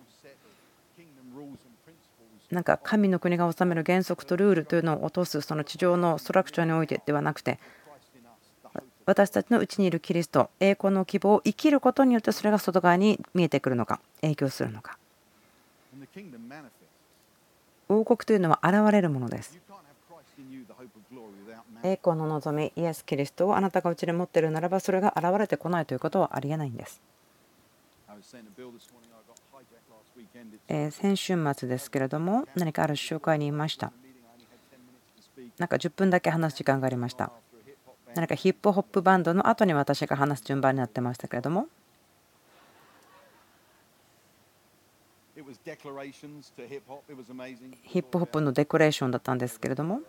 なんか神の国が治める原則とルールというのを落とすその地上のストラクチャーにおいてではなくて私たちのうちにいるキリスト栄光の希望を生きることによってそれが外側に見えてくるのか影響するのか。王国というのは現れるものです。栄光の望みイエス・キリストをあなたがうちで持っているならばそれが現れてこないということはありえないんです。先週末ですけれども何かある集会にいました。なんか10分だけ話す時間がありました。何かヒップホップバンドの後に私が話す順番になってましたけれども。ヒップホップのデコレーションだったんですけれども。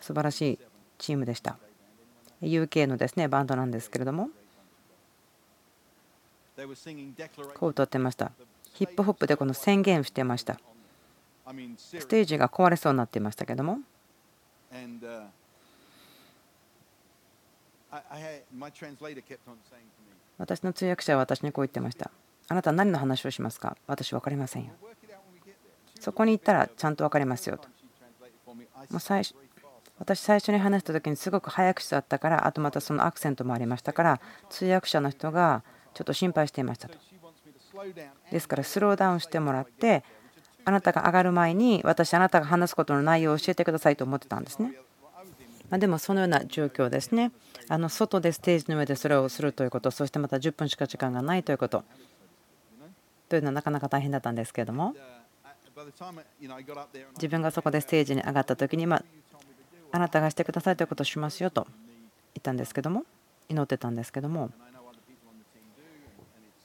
素晴らしいチームでした。UK のですねバンドなんですけれども。こう歌ってました。ヒップホップでこの宣言してました。ステージが壊れそうになっていましたけども。私の通訳者は私にこう言ってました。あなた何の話をしますか？私分かりませんよ。そこに行ったらちゃんと分かりますよと。もう最初私最初に話した時にすごく早口だったからあとまたそのアクセントもありましたから通訳者の人がちょっと心配していましたと。ですからスローダウンしてもらってあなたが上がる前に私あなたが話すことの内容を教えてくださいと思ってたんですね。までもそのような状況ですね。あの外でステージの上でそれをするということそしてまた10分しか時間がないということ。というのはなかなか大変だったんですけれども。自分がそこでステージに上がった時にまあなたがしてくださいということをしますよと言ったんですけども祈ってたんですけども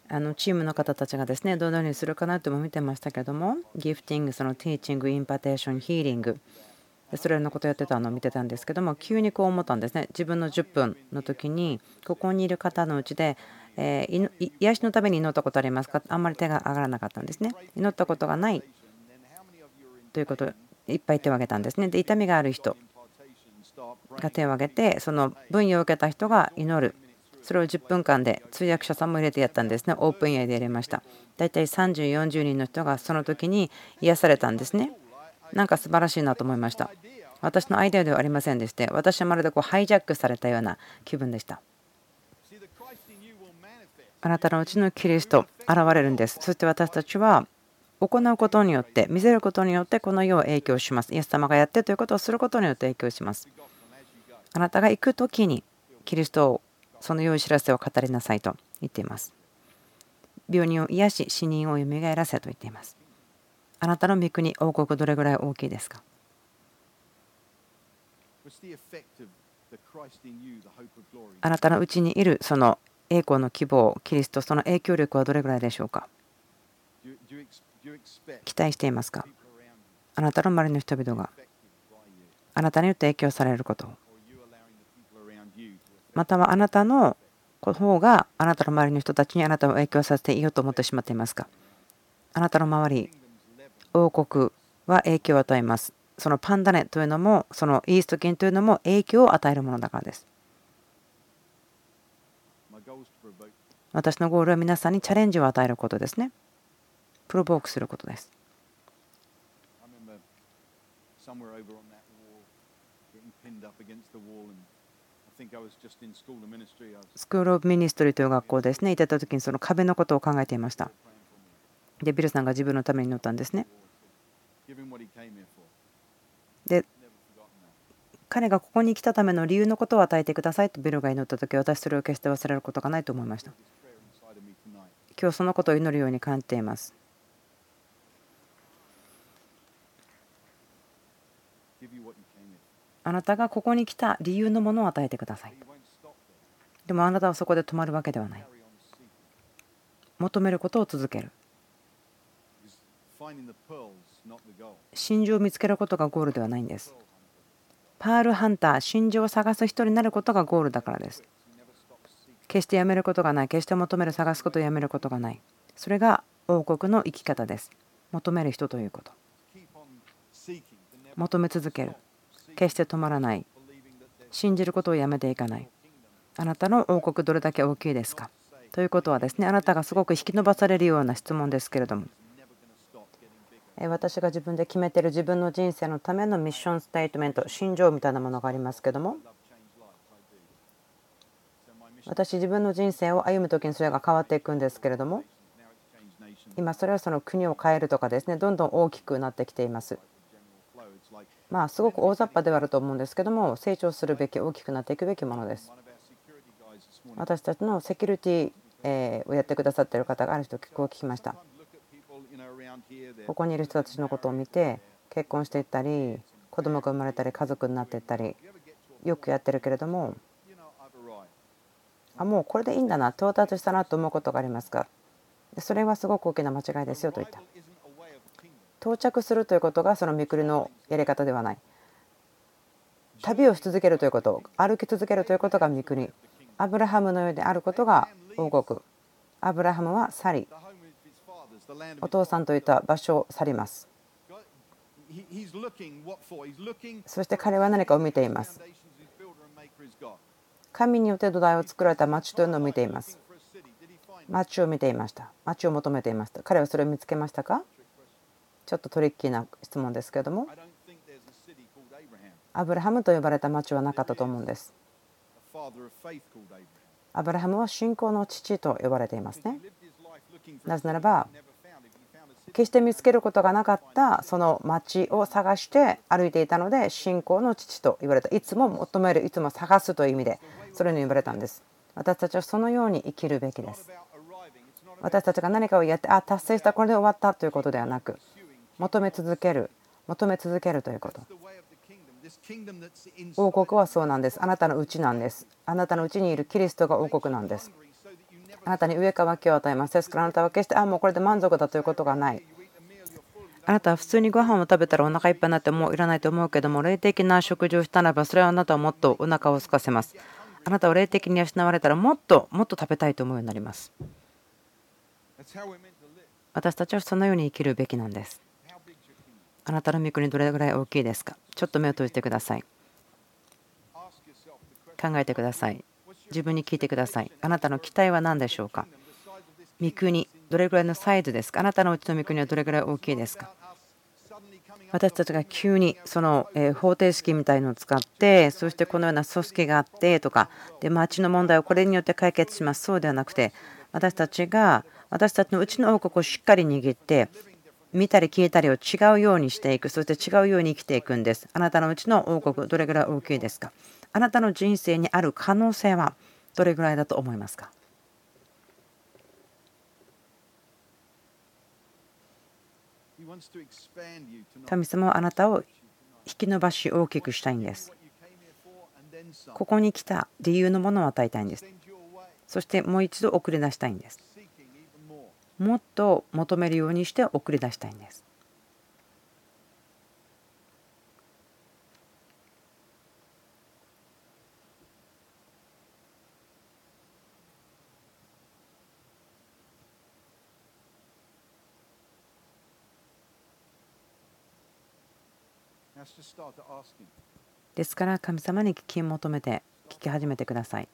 あのチームの方たちがですねどのようにするかなとも見てましたけどもギフティングそのティーチングインパテーションヒーリングそれのことをやってたのを見てたんですけども急にこう思ったんですね。自分の10分の時にここにいる方のうちでえ癒しのために祈ったことありますか？あんまり手が上がらなかったんですね。祈ったことがないということいっぱい手を挙げたんですね。で痛みがある人。が手を挙げてその分与を受けた人が祈る。それを10分間で通訳者さんも入れてやったんですね。オープンエアでやりました。大体30、40人の人がその時に癒されたんですね。なんか素晴らしいなと思いました。私のアイデアではありませんでして私はまるでこうハイジャックされたような気分でした。あなたのうちのキリスト現れるんです。そして私たちは行うことによって見せることによってこの世を影響します。イエス様がやってということをすることによって影響します。あなたが行く時にキリストをその良い知らせを語りなさいと言っています。病人を癒し死人を蘇らせと言っています。あなたの御国王国どれぐらい大きいですか？あなたのうちにいるその栄光の希望キリストその影響力はどれぐらいでしょうか？期待していますか？あなたの周りの人々があなたによって影響されることまたはあなたの方があなたの周りの人たちにあなたを影響させていいよと思ってしまっていますか？あなたの周り王国は影響を与えます。そのパンダネというのもそのイースト菌というのも影響を与えるものだからです。私のゴールは皆さんにチャレンジを与えることですね。 provoke することです。 School of Ministry という学校ですね、いた時にその壁のことを考えていました。で、ビルさんが自分のために乗ったんですね。で彼がここに来たための理由のことを与えてくださいとビルが祈った時私それを決して忘れることがないと思いました。今日そのことを祈るように感じていますあなたがここに来た理由のものを与えてください。でもあなたはそこで止まるわけではない。求めることを続ける。真珠を見つけることがゴールではないんです。パールハンター真珠を探す人になることがゴールだからです。決してやめることがない。決して求める探すことをやめることがない。それが王国の生き方です。求める人ということ。求め続ける。決して止まらない。信じることをやめていかない。あなたの王国どれだけ大きいですか？ということはですねあなたがすごく引き伸ばされるような質問ですけれども。私が自分で決めてる自分の人生のためのミッションステートメント心情みたいなものがありますけども。私自分の人生を歩む時にそれが変わっていくんですけれども。今それはその国を変えるとかですねどんどん大きくなってきています。まあすごく大雑把ではあると思うんですけども成長するべき大きくなっていくべきものです。私たちのセキュリティをやってくださっている方がある人結構聞きました。ここにいる人たちのことを見て結婚していったり子供が生まれたり家族になっていったりよくやってるけれどもあもうこれでいいんだな到達したなと思うことがありますか？それはすごく大きな間違いですよと言った。到着するということがその見くりのやり方ではない。旅をし続けるということ歩き続けるということが御国アブラハムのようであることが王国。アブラハムは去りお父さんといった場所を去ります。そして彼は何かを見ています。神によって土台を作られた町というのを見ています。町を見ていました。町を求めていました。彼はそれを見つけましたか？ちょっとトリッキーな質問ですけれども。アブラハムと呼ばれた町はなかったと思うんです。アブラハムは信仰の父と呼ばれていますね。なぜならば決して見つけることがなかったその町を探して歩いていたので信仰の父と言われた。いつも求めるいつも探すという意味でそれに言われたんです。私たちはそのように生きるべきです。私たちが何かをやってあ達成したこれで終わったということではなく求め続ける求め続けるということ。王国はそうなんです。あなたのうちなんです。あなたのうちにいるキリストが王国なんです。あなたに上か脇を与えます。ですからあなたは決してあもうこれで満足だということがない。あなたは普通にご飯を食べたらお腹いっぱいになってもういらないと思うけども霊的な食事をしたならばそれはあなたはもっとお腹を空かせます。あなたは霊的に養われたらもっともっと食べたいと思うようになります。私たちはそのように生きるべきなんですあなたの御国どれぐらい大きいですか？ちょっと目を閉じてください。考えてください。自分に聞いてください。あなたの期待は何でしょうか？御国、どれぐらいのサイズですか？あなたのうちの御国はどれぐらい大きいですか？私たちが急にその方程式みたいのを使ってそしてこのような組織があってとかで町の問題をこれによって解決します。そうではなくて私たちが私たちのうちの王国をしっかり握って見たり聞いたりを違うようにしていくそして違うように生きていくんですあなたのうちの王国どれぐらい大きいですか？あなたの人生にある可能性はどれぐらいだと思いますか？神様はあなたを引き伸ばし大きくしたいんです。ここに来た理由のものを与えたいんです。そしてもう一度送り出したいんです。もっと求めるようにして送り出したいんです。ですから神様に聞き求めて聞き始めてください。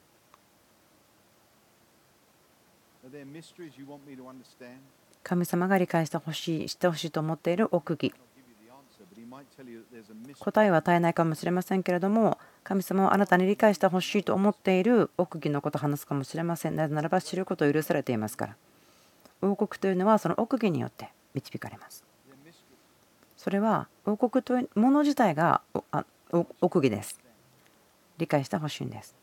神様が理解してほしい、してほしいと思っている奥義。答えは与えないかもしれませんけれども、神様はあなたに理解してほしいと思っている奥義のことを話すかもしれません。なぜならば知ることを許されていますから。王国というのはその奥義によって導かれます。それは王国というもの自体が奥義です。理解してほしいんです。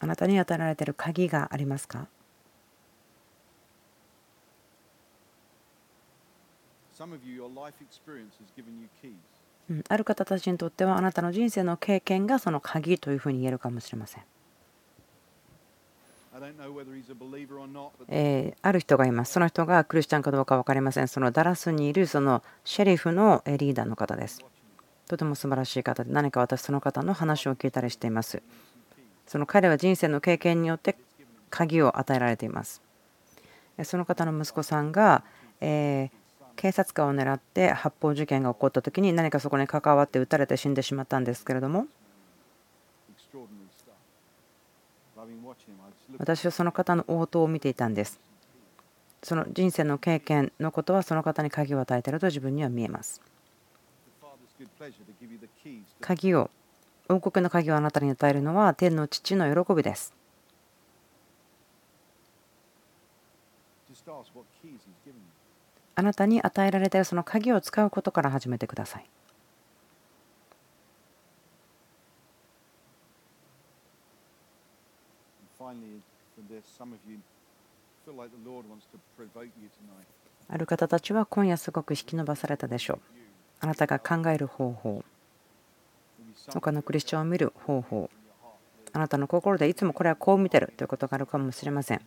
あなたに与えられている鍵がありますか？ある方たちにとってはあなたの人生の経験がその鍵というふうに言えるかもしれません。えー、ある人がいます。その人がクリスチャンかどうか分かりません。そのダラスにいるそのシェリフのリーダーの方です。とても素晴らしい方で何か私その方の話を聞いたりしています。その彼は人生の経験によって鍵を与えられています。その方の息子さんが、えー警察官を狙って発砲事件が起こった時に何かそこに関わって撃たれて死んでしまったんですけれども私はその方の応答を見ていたんですその人生の経験のことはその方に鍵を与えていると自分には見えます鍵を王国の鍵をあなたに与えるのは天の父の喜びですあなたに与えられているその鍵を使うことから始めてください。ある方たちは今夜すごく引き伸ばされたでしょう。あなたが考える方法、他のクリスチャンを見る方法、あなたの心でいつもこれはこう見てるということがあるかもしれません。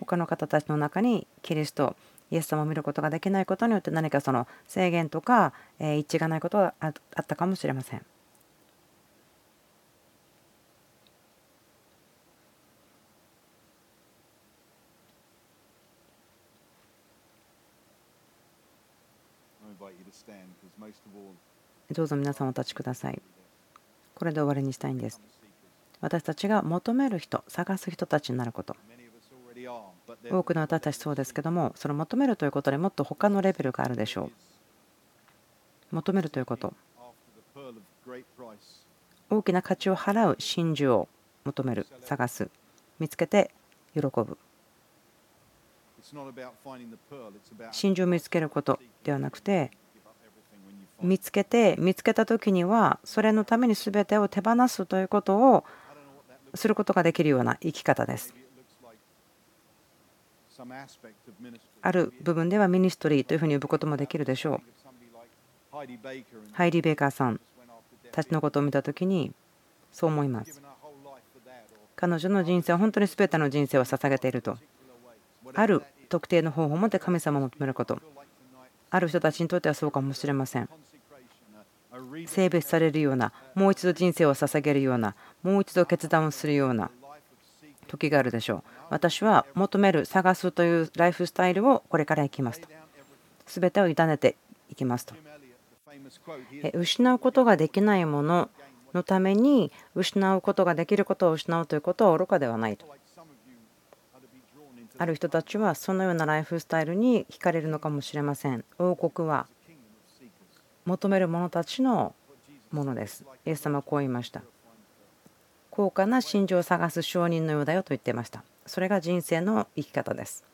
他の方たちの中にキリストイエス様を見ることができないことによって何かその制限とか一致がないことがあったかもしれません。どうぞ皆さんお立ちください。これで終わりにしたいんです。私たちが求める人、探す人たちになること。多くの私たちそうですけどもその求めるということでもっと他のレベルがあるでしょう。求めるということ。大きな価値を払う真珠を求める探す。見つけて喜ぶ。真珠を見つけることではなくて見つけて見つけた時にはそれのために全てを手放すということをすることができるような生き方です。ある部分ではミニストリーというふうに呼ぶこともできるでしょう。ハイリー・ベイカーさんたちのことを見た時にそう思います。彼女の人生は本当に全ての人生を捧げていると。ある特定の方法を持って神様を求めること。ある人たちにとってはそうかもしれません。性別されるような、もう一度人生を捧げるような、もう一度決断をするような時があるでしょう。私は求める、探すというライフスタイルをこれから生きますと。全てを委ねていきますと。失うことができないもののために失うことができることを失うということは愚かではないと。ある人たちはそのようなライフスタイルに惹かれるのかもしれません。王国は求める者たちのものです。イエス様はこう言いました。高価な真珠を探す証人のようだよと言っていました。それが人生の生き方です。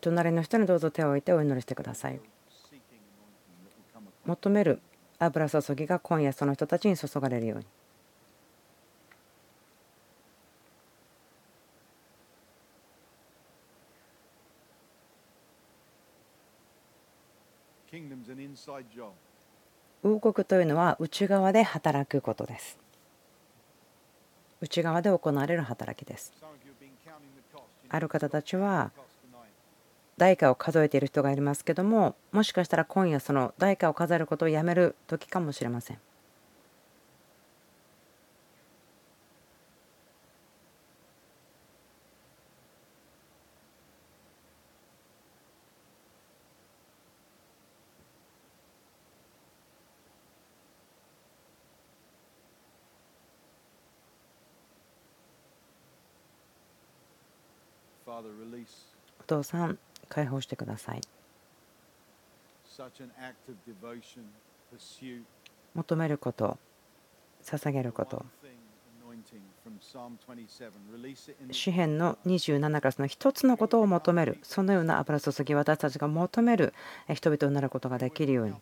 隣の人にどうぞ手を置いてお祈りしてください。求める油注ぎが今夜その人たちに注がれるように。王国というのは内側で働くことです。内側で行われる働きです。ある方たちは代価を数えている人がいますけどももしかしたら今夜その代価を数えることをやめる時かもしれません。お父さん解放してください。求めること捧げること。詩篇の27からその一つのことを求める。そのような油注ぎ私たちが求める人々になることができるように。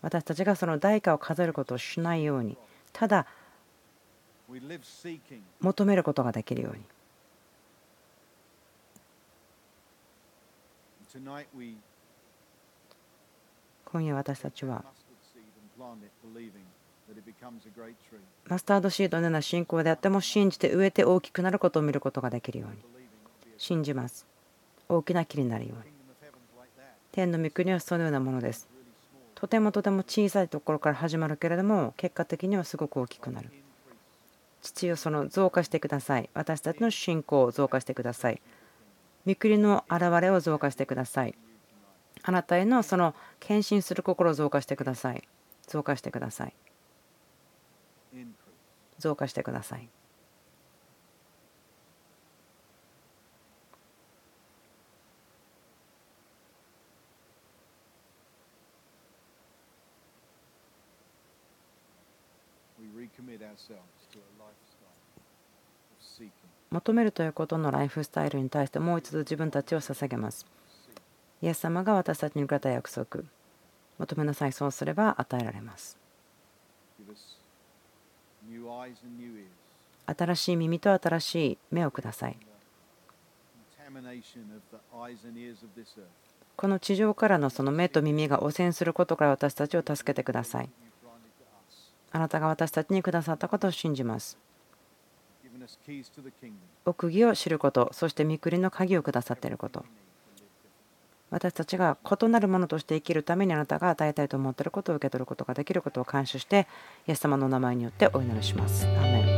私たちがその代価を数えることをしないように。ただ求めることができるように今夜私たちはマスタードシードのような信仰であっても信じて植えて大きくなることを見ることができるように。信じます。大きな木になるように。天の御国はそのようなものです。とてもとても小さいところから始まるけれども結果的にはすごく大きくなる。父よその増加してください。私たちの信仰を増加してください御国の現れを増加してください。あなたへのその献身する心を増加してください。増加してください。増加してください。求めるということのライフスタイルに対してもう一度自分たちを捧げます。イエス様が私たちにくれた約束。求めなさい。そうすれば与えられます。新しい耳と新しい目をください。この地上からのその目と耳が汚染することから私たちを助けてください。あなたが私たちにくださったことを信じます。奥義を知ることそして御国の鍵をくださっていること。私たちが異なるものとして生きるためにあなたが与えたいと思っていることを受け取ることができることを感謝してイエス様の名前によってお祈りします。アメン。